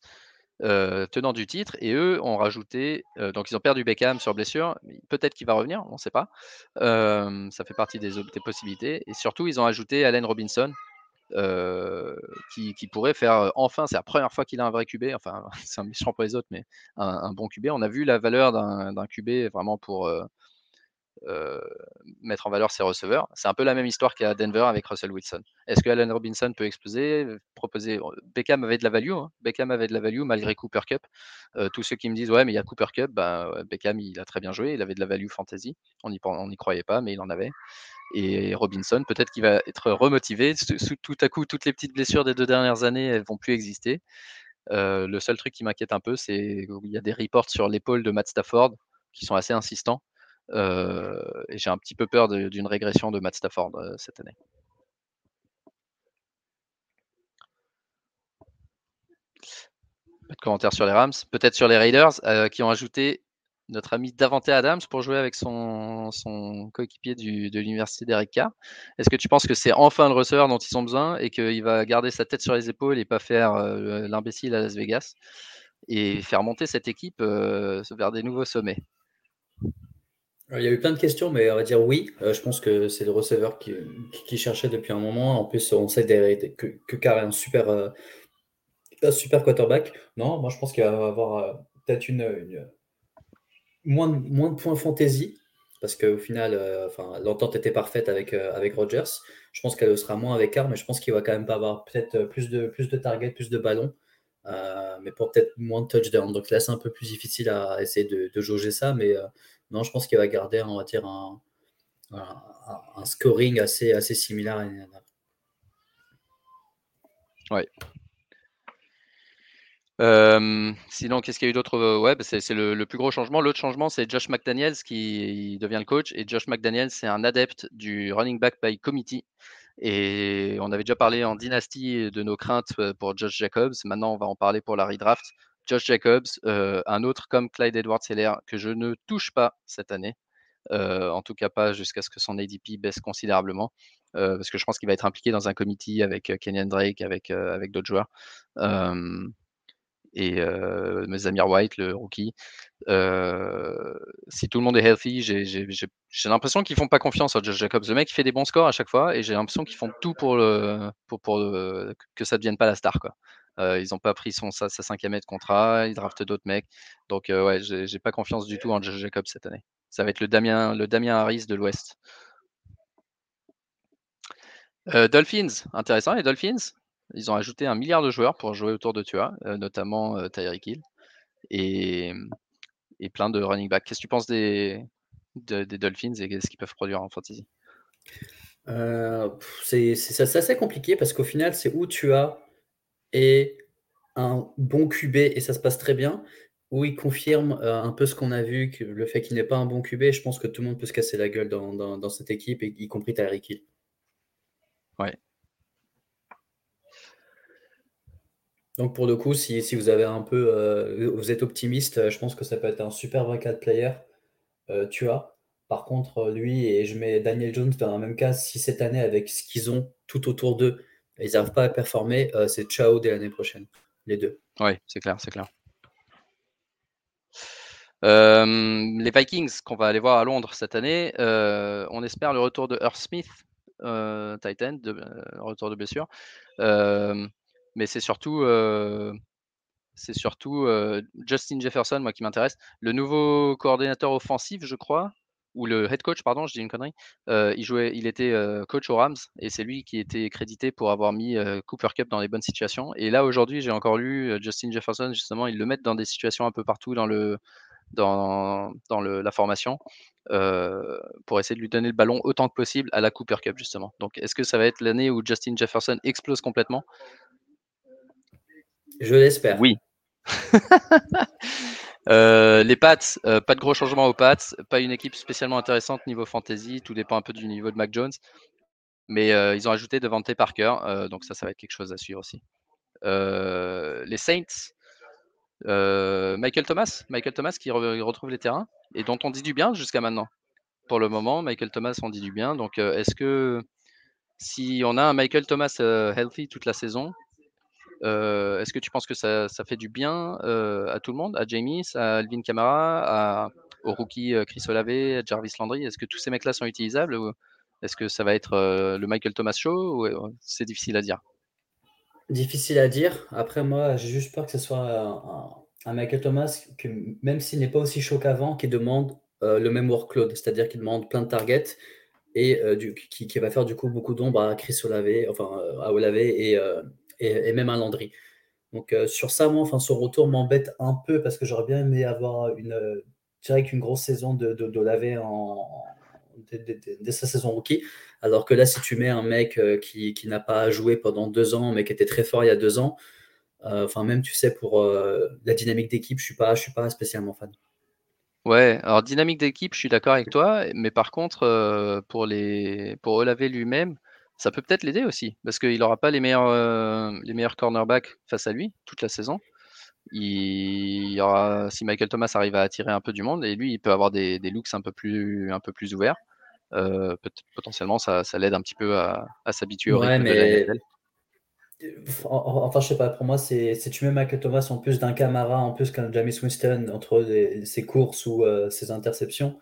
Euh, tenant du titre. Et eux ont rajouté, euh, donc ils ont perdu Beckham sur blessure. Peut-être qu'il va revenir, on ne sait pas. Euh, ça fait partie des, possibilités. Et surtout, ils ont ajouté Allen Robinson. Qui, pourrait faire enfin, c'est la première fois qu'il a un vrai QB, enfin c'est un méchant pour les autres, mais un, un, bon QB. On a vu la valeur d'un QB vraiment pour, mettre en valeur ses receveurs. C'est un peu la même histoire qu'à Denver avec Russell Wilson. Est-ce que Allen Robinson peut exploser proposer Beckham avait de la value, hein. Beckham avait de la value malgré Cooper Cup. Euh, tous ceux qui me disent ouais mais il y a Cooper Cup, ben, Beckham il a très bien joué, il avait de la value fantasy. On n'y croyait pas mais il en avait. Et Robinson peut-être qu'il va être remotivé. Tout à coup toutes les petites blessures des deux dernières années elles vont plus exister. Euh, le seul truc qui m'inquiète un peu c'est qu'il y a des reports sur l'épaule de Matt Stafford qui sont assez insistants. Euh, et j'ai un petit peu peur d'une régression de Matt Stafford euh, cette année. Pas de commentaires sur les Rams. Peut-être sur les Raiders euh, qui ont ajouté notre ami Davante Adams pour jouer avec son, coéquipier de l'université d'Eric Est-ce que tu penses que c'est enfin le receveur dont ils ont besoin et qu'il va garder sa tête sur les épaules et pas faire l'imbécile à Las Vegas et faire monter cette équipe vers des nouveaux sommets? Il y a eu plein de questions, mais on va dire oui. Euh, je pense que c'est le receveur qui, cherchait depuis un moment. En plus, on sait que, que Carr est un super, euh, super quarterback. Non, moi je pense qu'il va avoir euh, peut-être une, moins, moins de points fantasy, parce qu'au final, l'entente était parfaite avec, avec Rodgers. Je pense qu'elle sera moins avec Carr, mais je pense qu'il va quand même pas avoir peut-être plus de, plus de targets, plus de ballons. mais pour peut-être moins de touchdowns. Donc là, c'est un peu plus difficile à essayer de, de jauger ça, mais non, je pense qu'il va garder, on va dire, un, scoring assez, assez similaire à l'année. Euh, sinon, qu'est-ce qu'il y a eu d'autre? Ouais, bah, c'est le, plus gros changement. L'autre changement, c'est Josh McDaniels qui devient le coach. Et Josh McDaniels, c'est un adepte du running back by committee. Et on avait déjà parlé en dynastie de nos craintes euh, pour Josh Jacobs. Maintenant, on va en parler pour la redraft. Josh Jacobs, euh, un autre comme Clyde Edwards-Helaire que je ne touche pas cette année. Euh, en tout cas pas jusqu'à ce que son ADP baisse considérablement, euh, parce que je pense qu'il va être impliqué dans un committee avec Kenyan Drake, avec, d'autres joueurs. et Zamir White, le rookie. si tout le monde est healthy, j'ai l'impression qu'ils font pas confiance à Josh Jacobs. Le mec il fait des bons scores à chaque fois et j'ai l'impression qu'ils font tout pour, que ça ne devienne pas la star. Euh, ils n'ont pas pris son, sa, cinquième année de contrat, ils draftent d'autres mecs. Donc, euh, ouais, j'ai pas confiance du tout en Josh Jacobs cette année. Ça va être le Damien, le Damien Harris de l'Ouest. Euh, Dolphins, intéressant. Les Dolphins, ils ont ajouté un milliard de joueurs pour jouer autour de Tua, notamment Tyreek Hill et, et, plein de running back. Qu'est-ce que tu penses des, des Dolphins et ce qu'ils peuvent produire en fantasy? C'est assez compliqué parce qu'au final, c'est où tu as et un bon QB et ça se passe très bien, ou il confirme euh, un peu ce qu'on a vu, que le fait qu'il n'est pas un bon QB, je pense que tout le monde peut se casser la gueule dans, dans, cette équipe, y compris Tyreek Hill. Ouais. Donc pour le coup, si, si vous avez un peu, euh, vous êtes optimiste, je pense que ça peut être un super vrai 4 player, euh, tu as. Par contre, lui et je mets Daniel Jones dans la même case, si cette année, avec ce qu'ils ont tout autour d'eux, ils n'arrivent pas à performer, c'est ciao dès l'année prochaine, les deux. Oui, c'est clair, c'est clair. les Vikings qu'on va aller voir à Londres cette année, on espère le retour de Earth Smith, Titan, de, retour de blessure. mais c'est surtout c'est surtout Justin Jefferson, moi, qui m'intéresse. Le nouveau coordinateur offensif, je crois, ou le head coach, pardon, je dis une connerie. il jouait, il était coach aux Rams et c'est lui qui était crédité pour avoir mis Cooper Cup dans les bonnes situations. Et là, aujourd'hui, j'ai encore lu Justin Jefferson, justement, ils le mettent dans des situations un peu partout dans le dans, dans le, la formation pour essayer de lui donner le ballon autant que possible à la Cooper Cup, justement. Donc, est-ce que ça va être l'année où Justin Jefferson explose complètement? Je l'espère. Oui. Euh, les Pats, euh, pas de gros changements aux Pats, pas une équipe spécialement intéressante niveau fantasy, tout dépend un peu du niveau de Mac Jones. Mais euh, ils ont ajouté Devante Parker, donc ça, ça va être quelque chose à suivre aussi. les Saints, Michael Thomas, Michael Thomas qui retrouve les terrains et dont on dit du bien jusqu'à maintenant. Pour le moment, Michael Thomas, on dit du bien. Donc, est-ce que si on a un Michael Thomas healthy toute la saison, euh, est-ce que tu penses que ça, fait du bien euh, à tout le monde, à Jamie, à Alvin Kamara, au rookie euh, Chris Olave, à Jarvis Landry? Est-ce que tous ces mecs-là sont utilisables est-ce que ça va être le Michael Thomas Show c'est difficile à dire? Difficile à dire. Après, moi, j'ai juste peur que ce soit un, Michael Thomas, même s'il n'est pas aussi chaud qu'avant, qui demande le même workload, c'est-à-dire qu'il demande plein de targets et qui, va faire du coup beaucoup d'ombre à Chris Olave, enfin à Olave et, et, même un Landry. Donc euh, sur ça, moi, enfin, son retour m'embête un peu parce que j'aurais bien aimé avoir une, euh, grosse saison de, de, laver en, dès, sa saison rookie. Alors que là, si tu mets un mec euh, qui, qui n'a pas joué pendant deux ans, mais qui était très fort il y a deux ans, enfin même tu sais pour la dynamique d'équipe, je suis pas, suis pas spécialement fan. Ouais, alors dynamique d'équipe, je suis d'accord avec toi, mais par contre, pour les pour Olavé lui-même, ça peut peut-être l'aider aussi, parce qu'il n'aura pas les meilleurs, euh, les meilleurs cornerbacks face à lui toute la saison. Il y aura, si Michael Thomas arrive à attirer un peu du monde, et lui, il peut avoir des, des looks un peu plus, un peu plus ouverts. Euh, potentiellement, ça, ça l'aide un petit peu à, à s'habituer au rythme mais... de Enfin, je sais pas, pour moi, c'est si tu mets Michael Thomas en plus d'un Camara, en plus qu'un James Winston entre ses courses ou euh, ses interceptions,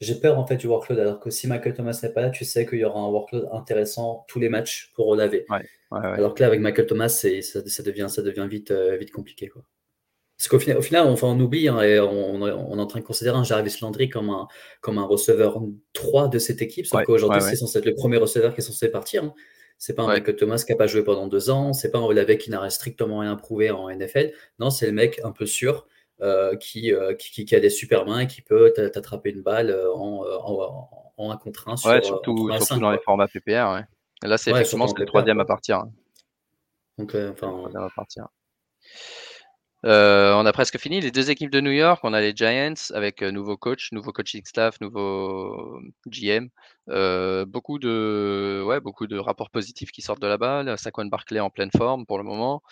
j'ai peur en fait du workload. Alors que si Michael Thomas n'est pas là, tu sais qu'il y aura un workload intéressant tous les matchs pour relaver. Alors que là, avec Michael Thomas, ça, ça, devient, ça devient vite, euh, vite compliqué. Quoi. Parce qu'au final, au final on, on oublie, hein, et on, est en train de considérer un Jarvis Landry comme un, comme un receveur 3 de cette équipe. Sauf qu'aujourd'hui, c'est censé être le premier receveur qui est censé partir. Hein. C'est pas un Michael Thomas qui n'a pas joué pendant deux ans. C'est pas un Olave qui n'a strictement rien prouvé en NFL. Non, c'est le mec un peu sûr euh, euh, qui, qui, a des super mains et qui peut t'attraper une balle euh, en, en, en, un contre un. Sur, ouais, surtout, surtout dans les formats PPR. Ouais. Et là, c'est effectivement le troisième à partir. Donc, enfin, à partir. Euh, on a presque fini. Les deux équipes de New York, on a les Giants avec nouveau coach, nouveau coaching staff, nouveau GM. Euh, beaucoup de, ouais, beaucoup de rapports positifs qui sortent de là-bas. Saquon Barclay en pleine forme pour le moment.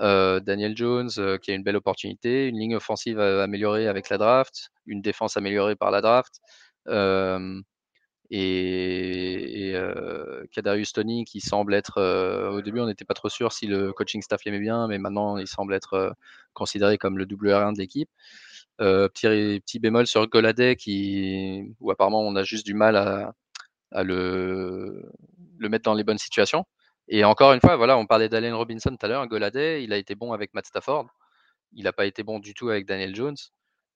Euh, Daniel Jones qui a une belle opportunité, une ligne offensive améliorée avec la draft, une défense améliorée par la draft et, euh, Kadarius Tony qui semble être euh, au début on n'était pas trop sûr si le coaching staff l'aimait bien mais maintenant il semble être euh, considéré comme le WR1 de l'équipe. Petit, petit bémol sur Goladay qui où apparemment on a juste du mal à, à le, le mettre dans les bonnes situations. Et encore une fois voilà on parlait d'Allen Robinson tout à l'heure Goladay il a été bon avec Matt Stafford. Il n'a pas été bon du tout avec Daniel Jones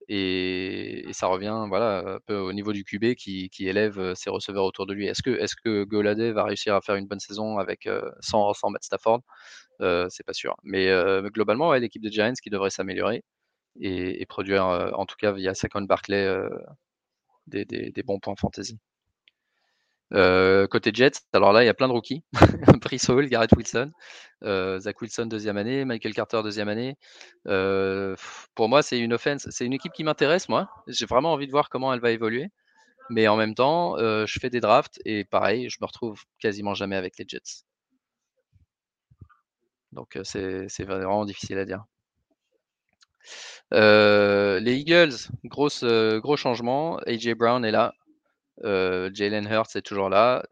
et, ça revient voilà, un peu au niveau du QB qui, élève ses receveurs autour de lui. Est-ce que, Goladay va réussir à faire une bonne saison avec, sans, sans Matt Stafford? Euh, C'est pas sûr. Mais globalement, l'équipe des Giants qui devrait s'améliorer et, produire, en tout cas via Saquon Barclay, des, bons points fantasy. Côté Jets, alors là, il y a plein de rookies. Brice Hall, Garrett Wilson, Zach Wilson, deuxième année, Michael Carter, deuxième année. Pour moi, c'est une offense, c'est une équipe qui m'intéresse, moi. J'ai vraiment envie de voir comment elle va évoluer. Mais en même temps, je fais des drafts et pareil, je me retrouve quasiment jamais avec les Jets. Donc, c'est vraiment difficile à dire. les Eagles, gros changement. AJ Brown est là. Jalen Hurts est toujours là.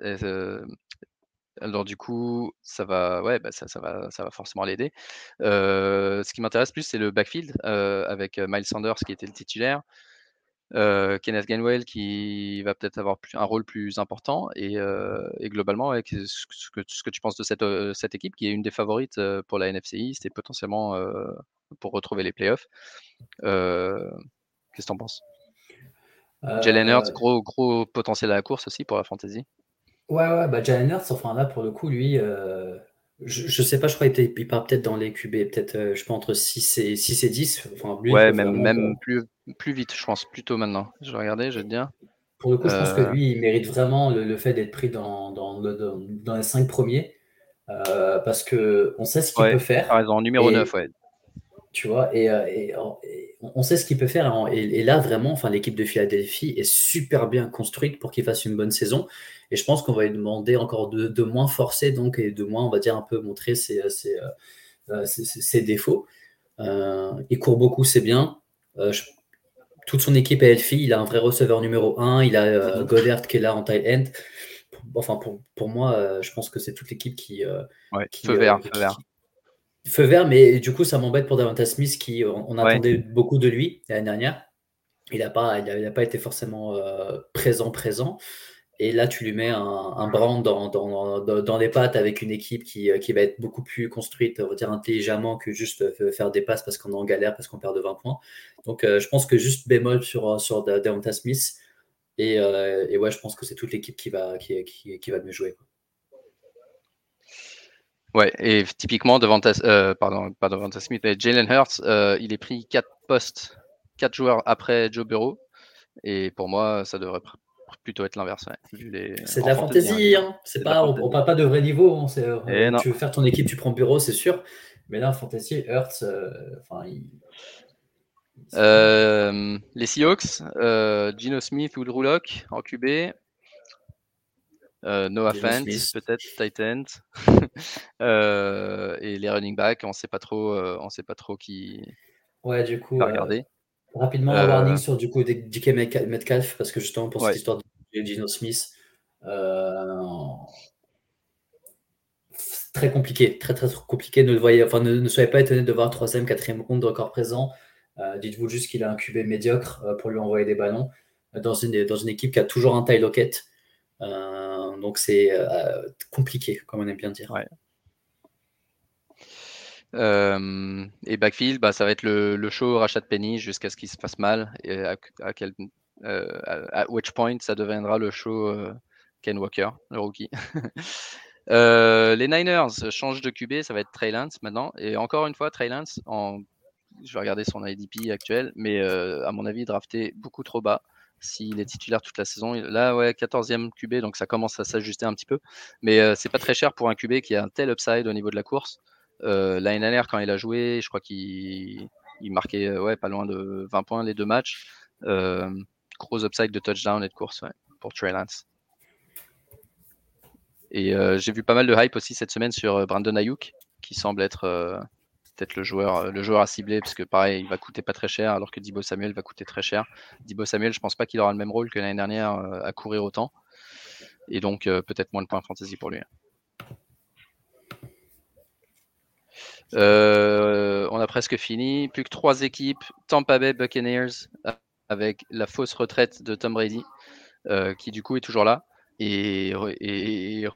alors du coup, ça va, ouais, bah, ça, va, ça va forcément l'aider. ce qui m'intéresse plus, c'est le backfield avec Miles Sanders qui était le titulaire. Kenneth Gainwell qui va peut-être avoir un rôle plus important et, globalement ce, que, tu penses de cette, cette, équipe qui est une des favorites pour la NFCI, c'était potentiellement pour retrouver les playoffs. Qu'est-ce que tu en penses? Jalen Hurts, gros, gros potentiel à la course aussi pour la fantasy. Ouais, ouais, bah Jalen Hurts, enfin là pour le coup, lui, je, je, sais pas, je crois qu'il part peut-être dans les QB, peut-être, je pense, entre 6 et, 6 et 10. Enfin, ouais, même, même plus, plus vite, je pense, plutôt maintenant. Je vais regarder, je vais te dire. Pour le coup, je pense que lui, il mérite vraiment le, fait d'être pris dans, dans, dans, les 5 premiers. parce qu'on sait ce qu'il peut faire. Par exemple, numéro 9, ouais. Tu vois, et, et, on sait ce qu'il peut faire. Hein, et, là, vraiment, enfin, l'équipe de Philadelphie est super bien construite pour qu'il fasse une bonne saison. Et je pense qu'on va lui demander encore de, moins forcer, donc, et de moins, on va dire, un peu montrer ses, euh, défauts. Euh, il court beaucoup, c'est bien. Euh, toute son équipe est healthy. Il a un vrai receveur numéro 1. Il a Goddard qui est là en tight end. Enfin, pour, moi, je pense que c'est toute l'équipe qui, ouais, feu vert, feu vert. Mais du coup, ça m'embête pour Davanta Smith qui, on, attendait beaucoup de lui l'année dernière. Il n'a pas, il pas été forcément euh, présent, présent. Et là, tu lui mets un, un brand dans, dans, dans, les pattes avec une équipe qui, euh, qui, va être beaucoup plus construite, on va dire intelligemment, que juste euh, faire des passes parce qu'on est en galère, parce qu'on perd de 20 points. Donc, je pense que juste bémol sur, sur Davanta Smith. Et, et, ouais, je pense que c'est toute l'équipe qui va, qui, qui, qui va mieux jouer. Ouais, et typiquement, euh, pardon, pas Smith, mais Jalen Hurts, euh, il est pris 4 postes, 4 joueurs après Joe Burrow. Et pour moi, ça devrait plutôt être l'inverse. C'est de la fantaisie, hein. c'est pas, on, parle pas de vrai niveau. Hein. Euh, tu veux faire ton équipe, tu prends Bureau, c'est sûr. Mais là, fantasy, Hurts, enfin, les Seahawks, Gino Smith ou Drew Locke en QB, euh, Noah Fant, peut-être Titans. euh, et les running back, on sait pas trop, euh, on sait pas trop qui. Ouais, du coup. regarder. Euh, rapidement, un warning sur du coup DK Metcalf parce que justement pour cette histoire de Gino Smith, très compliqué, très très compliqué. Ne le voyez, enfin ne, soyez pas étonné de voir troisième, quatrième round encore présent. Dites-vous juste qu'il a un QB médiocre pour lui envoyer des ballons dans une, dans une équipe qui a toujours un taille locket. Donc c'est euh, compliqué, comme on aime bien dire. Euh, et backfield, bah, ça va être le, show rachat de Penny jusqu'à ce qu'il se fasse mal. Et à, quel, euh, which point ça deviendra le show Ken Walker, le rookie. les Niners changent de QB, ça va être Trey Lance maintenant. Et encore une fois, Trey Lance, je vais regarder son IDP actuel, mais à mon avis, drafté beaucoup trop bas s'il est titulaire toute la saison. Là, ouais, 14e QB, donc ça commence à s'ajuster un petit peu. Mais euh, c'est pas très cher pour un QB qui a un tel upside au niveau de la course. Euh, L'année quand il a joué, je crois qu'il marquait euh, ouais, pas loin de 20 points les deux matchs. Euh, gros upside de touchdown et de course pour Trey Lance. Et j'ai vu pas mal de hype aussi cette semaine sur Brandon Ayuk, qui semble être peut-être le joueur, euh, le joueur à cibler, parce que pareil, il va coûter pas très cher, alors que Dibo Samuel va coûter très cher. Dibo Samuel, je pense pas qu'il aura le même rôle que l'année dernière euh, à courir autant. Et donc euh, peut-être moins de points fantasy pour lui. on a presque fini. Plus que trois équipes. Tampa Bay Buccaneers avec la fausse retraite de Tom Brady, qui du coup est toujours là et,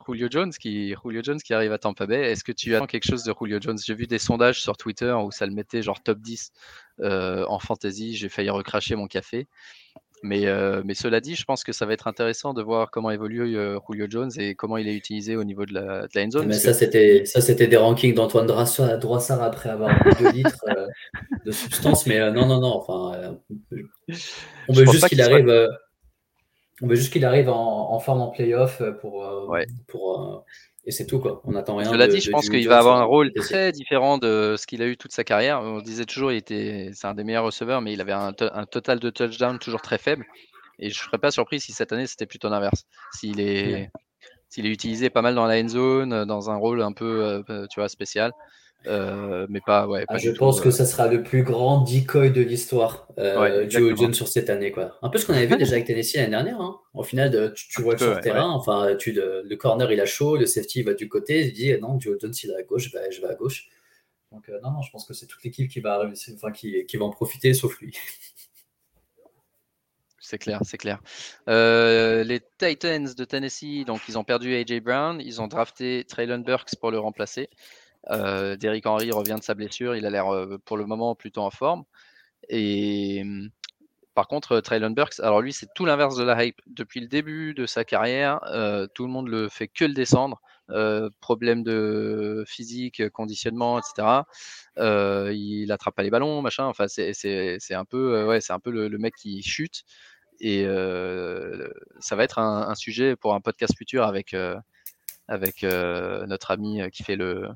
Julio Jones qui Julio Jones qui arrive à Tampa Bay. Est-ce que tu as quelque chose de Julio Jones? J'ai vu des sondages sur Twitter où ça le mettait genre top 10 euh, en fantasy. J'ai failli recracher mon café. Mais, euh, mais cela dit, je pense que ça va être intéressant de voir comment évolue euh, Julio Jones et comment il est utilisé au niveau de la, de zone. Mais ça, c'était ça, c'était des rankings d'Antoine Droissard après avoir bu 2 litres de substance. Mais non, non, non. Enfin, on veut juste qu'il arrive. On veut juste qu'il arrive en, forme en playoff pour, euh, pour euh, et c'est tout quoi. On attend rien. Cela dit, je pense qu'il va avoir un rôle très différent de ce qu'il a eu toute sa carrière. On disait toujours, il était, c'est un des meilleurs receveurs, mais il avait un, total de touchdown toujours très faible. Et je ne serais pas surpris si cette année c'était plutôt l'inverse. S'il est, s'il est utilisé pas mal dans la end zone, dans un rôle un peu, euh, tu vois, spécial. Mais pas, ouais. Ah, je pense que ça sera le plus grand decoy de l'histoire du Jones sur cette année, quoi. Un peu ce qu'on avait vu déjà avec Tennessee l'année dernière. Hein. Au final, tu, vois le sur le terrain, enfin, tu, le, corner il a chaud, le safety va du côté, il dit non, Joe Jones il est à gauche, je vais, je vais à gauche. Donc non, non, je pense que c'est toute l'équipe qui va enfin, qui, qui va en profiter, sauf lui. C'est clair, c'est clair. Euh, les Titans de Tennessee, donc ils ont perdu AJ Brown, ils ont drafté Traylon Burks pour le remplacer. Euh, Derrick Henry revient de sa blessure, il a l'air euh, pour le moment plutôt en forme. Et par contre, Traylon Burks, alors lui, c'est tout l'inverse de la hype. Depuis le début de sa carrière, tout le monde le fait que le descendre. problème de physique, conditionnement, etc. il attrape pas les ballons, machin. Enfin, c'est un peu, ouais, c'est un peu le, mec qui chute. Et ça va être un, sujet pour un podcast futur avec, avec notre ami qui fait le,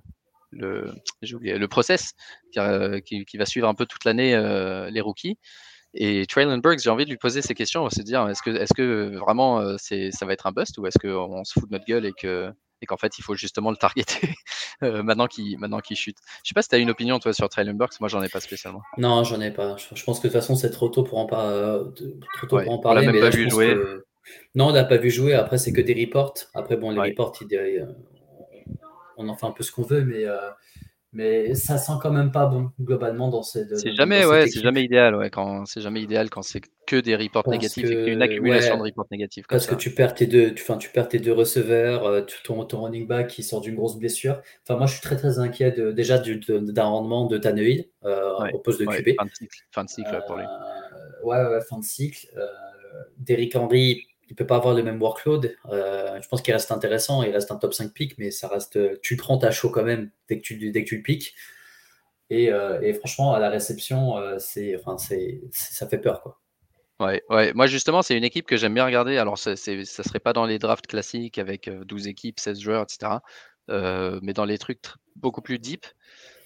le, oublié, le process, qui, qui, va suivre un peu toute l'année les rookies. Et Traylon Burks, j'ai envie de lui poser ces questions, se dire est-ce que, est que vraiment c'est, ça va être un bust ou est-ce qu'on se fout de notre gueule et que et qu'en fait il faut justement le targeter maintenant qu'il maintenant qu'il chute. Je sais pas si tu as une opinion toi sur Traylon Burks, moi j'en ai pas spécialement. Non, j'en ai pas. Je, pense que de toute façon c'est trop tôt pour en, trop tôt pour en parler. On mais pas vu jouer. Non, on l'a pas vu jouer. Après c'est que des reports. Après bon, les reports, on en fait un peu ce qu'on veut, mais mais ça sent quand même pas bon globalement dans ces. C'est jamais, ouais, c'est jamais idéal, ouais, quand c'est jamais idéal quand c'est que des reports négatifs et une accumulation de reports négatifs. parce que tu perds tes deux, tu, tu perds tes deux receveurs, euh, ton, ton, running back qui sort d'une grosse blessure. Enfin, moi, je suis très très inquiet de, déjà d'un rendement de Tannehill euh, au poste de QB. Fin de cycle, pour lui. Euh, ouais, ouais, fin de cycle. Derrick Henry, il peut pas avoir le même workload. Euh, je pense qu'il reste intéressant, il reste un top 5 pick, mais ça reste, tu prends ta show quand même dès que tu, dès que tu le piques. Et, euh, franchement, à la réception, euh, c'est, enfin, c'est, ça fait peur. Quoi. Ouais, ouais. Moi, justement, c'est une équipe que j'aime bien regarder. Alors, ça, ne serait pas dans les drafts classiques avec 12 équipes, 16 joueurs, etc. mais dans les trucs beaucoup plus deep,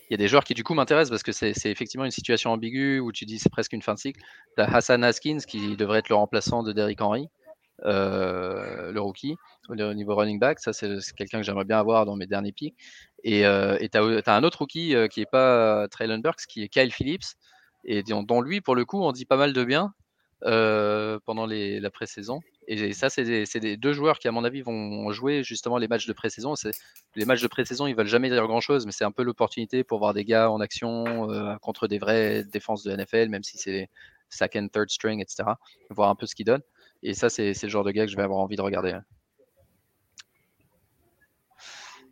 il y a des joueurs qui, du coup, m'intéressent parce que c'est effectivement une situation ambiguë où tu dis c'est presque une fin de cycle. Tu as Hassan Haskins qui devrait être le remplaçant de Derrick Henry. Euh, le rookie au niveau running back. Ça, c'est quelqu'un que j'aimerais bien avoir dans mes derniers picks. Et euh, tu as, un autre rookie euh, qui n'est pas Traylon Burks, qui est Kyle Phillips, et dont, lui, pour le coup, on dit pas mal de bien pendant la pré-saison. Et ça, c'est des, deux joueurs qui, à mon avis, vont jouer justement les matchs de pré-saison. Les matchs de pré-saison, ils veulent jamais dire grand-chose, mais c'est un peu l'opportunité pour voir des gars en action contre des vraies défenses de NFL, même si c'est second, third string, etc. Voir un peu ce qu'ils donnent. Et ça, c'est le genre de gars que je vais avoir envie de regarder.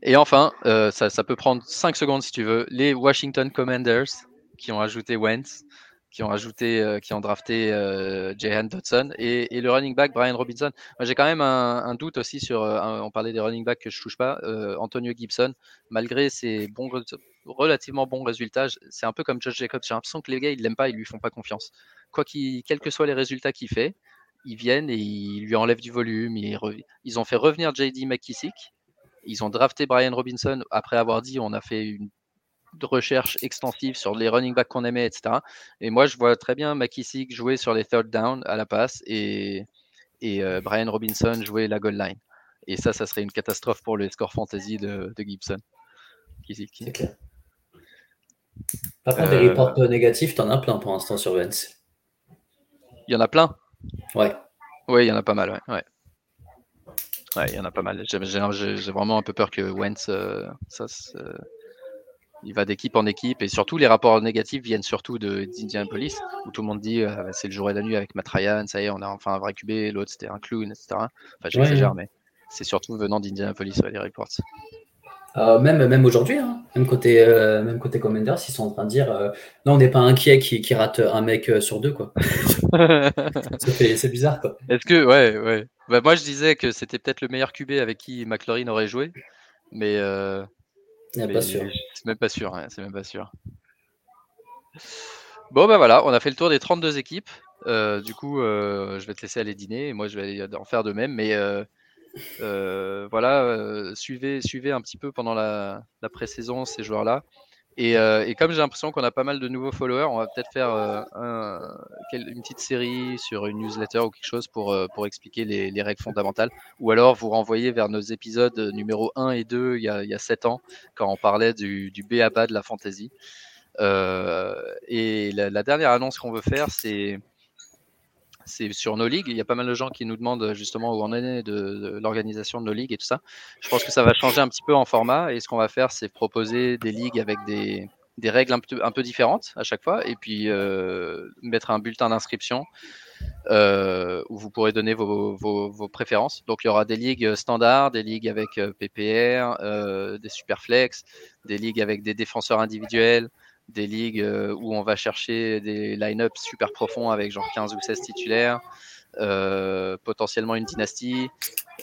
Et enfin, euh, ça, peut prendre 5 secondes si tu veux, les Washington Commanders qui ont ajouté Wentz, qui ont ajouté, euh, qui ont drafté euh, Jahan Dodson et, le running back Brian Robinson. J'ai quand même un, doute aussi sur, on parlait des running backs que je touche pas, Antonio Gibson, malgré ses bons, relativement bons résultats, c'est un peu comme Josh Jacobs. J'ai l'impression que les gars, ils l'aiment pas, ils lui font pas confiance. Quoi quels que soient les résultats qu'il fait, ils viennent et ils lui enlèvent du volume. Ils, ont fait revenir JD McKissick. Ils ont drafté Brian Robinson après avoir dit on a fait une recherche extensive sur les running backs qu'on aimait, etc. Et moi, je vois très bien McKissick jouer sur les third down à la passe et, et euh, Brian Robinson jouer la goal line. Et ça, ça serait une catastrophe pour le score fantasy de, Gibson. C'est clair. Par contre, des euh, reports négatifs, t'en as plein pour l'instant sur Vence. Il y en a plein. Ouais. Oui, il y en a pas mal, ouais. ouais. il y en a pas mal. J'ai vraiment un peu peur que Wentz, euh, ça, il va d'équipe en équipe et surtout les rapports négatifs viennent surtout d'Indianapolis où tout le monde dit euh, c'est le jour et la nuit avec Matt Ryan, ça y est, on a enfin un vrai QB, l'autre c'était un clown, etc. Enfin, j'exagère, mais c'est surtout venant d'Indianapolis, les reports. Euh, même même aujourd'hui, hein. même côté euh, même côté Commanders, ils sont en train de dire euh, non, on n'est pas inquiet qui, qui rate un mec sur deux quoi. c'est bizarre quoi. Est-ce que ouais ouais. Bah, moi je disais que c'était peut-être le meilleur QB avec qui McLaurin aurait joué, mais, pas sûr. C'est même pas sûr. c'est même pas sûr. Bon bah voilà, on a fait le tour des 32 équipes. du coup, je vais te laisser aller dîner et moi je vais en faire de même, mais euh, voilà, euh, suivez, suivez un petit peu pendant la, pré-saison ces joueurs-là. Et, euh, et, comme j'ai l'impression qu'on a pas mal de nouveaux followers, on va peut-être faire euh, un, une petite série sur une newsletter ou quelque chose pour, euh, expliquer les, les, règles fondamentales. Ou alors vous renvoyer vers nos épisodes numéro 1 et 2 il y a, il y a 7 ans, quand on parlait du, du BABA de la fantasy. Euh, et la, la, dernière annonce qu'on veut faire, c'est c'est sur nos ligues. Il y a pas mal de gens qui nous demandent justement où on est de, l'organisation de nos ligues et tout ça. Je pense que ça va changer un petit peu en format et ce qu'on va faire, c'est proposer des ligues avec des, des règles un peu, un peu, différentes à chaque fois et puis euh, mettre un bulletin d'inscription euh, où vous pourrez donner vos, vos, vos, préférences. Donc il y aura des ligues standards, des ligues avec euh, PPR, euh, des superflex, des ligues avec des défenseurs individuels, des ligues euh, où on va chercher des line-up super profonds avec genre 15 ou 16 titulaires, euh, potentiellement une dynastie,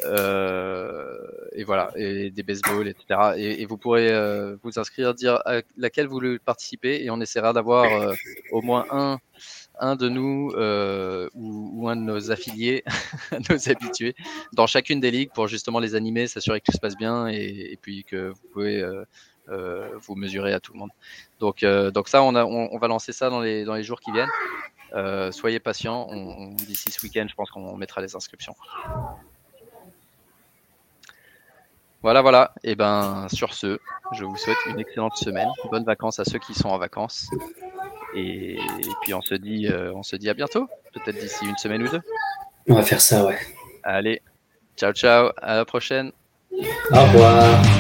euh, et voilà, et des baseballs, etc. Et, vous pourrez vous inscrire, dire à laquelle vous voulez participer, et on essaiera d'avoir au moins un, un de nous ou, un de nos affiliés, nos habitués, dans chacune des ligues pour justement les animer, s'assurer que tout se passe bien, et, puis que vous pouvez vous mesurez à tout le monde. Donc, euh, donc ça, on, a, on, on, va lancer ça dans les, dans les jours qui viennent. Euh, soyez patients. D'ici ce week-end, je pense qu'on mettra les inscriptions. Voilà, voilà. Et ben sur ce, je vous souhaite une excellente semaine. Bonnes vacances à ceux qui sont en vacances. Et, et puis on se dit, euh, on se dit à bientôt. Peut-être d'ici une semaine ou deux. On va faire ça, ouais. Allez, ciao, ciao. À la prochaine. Au revoir.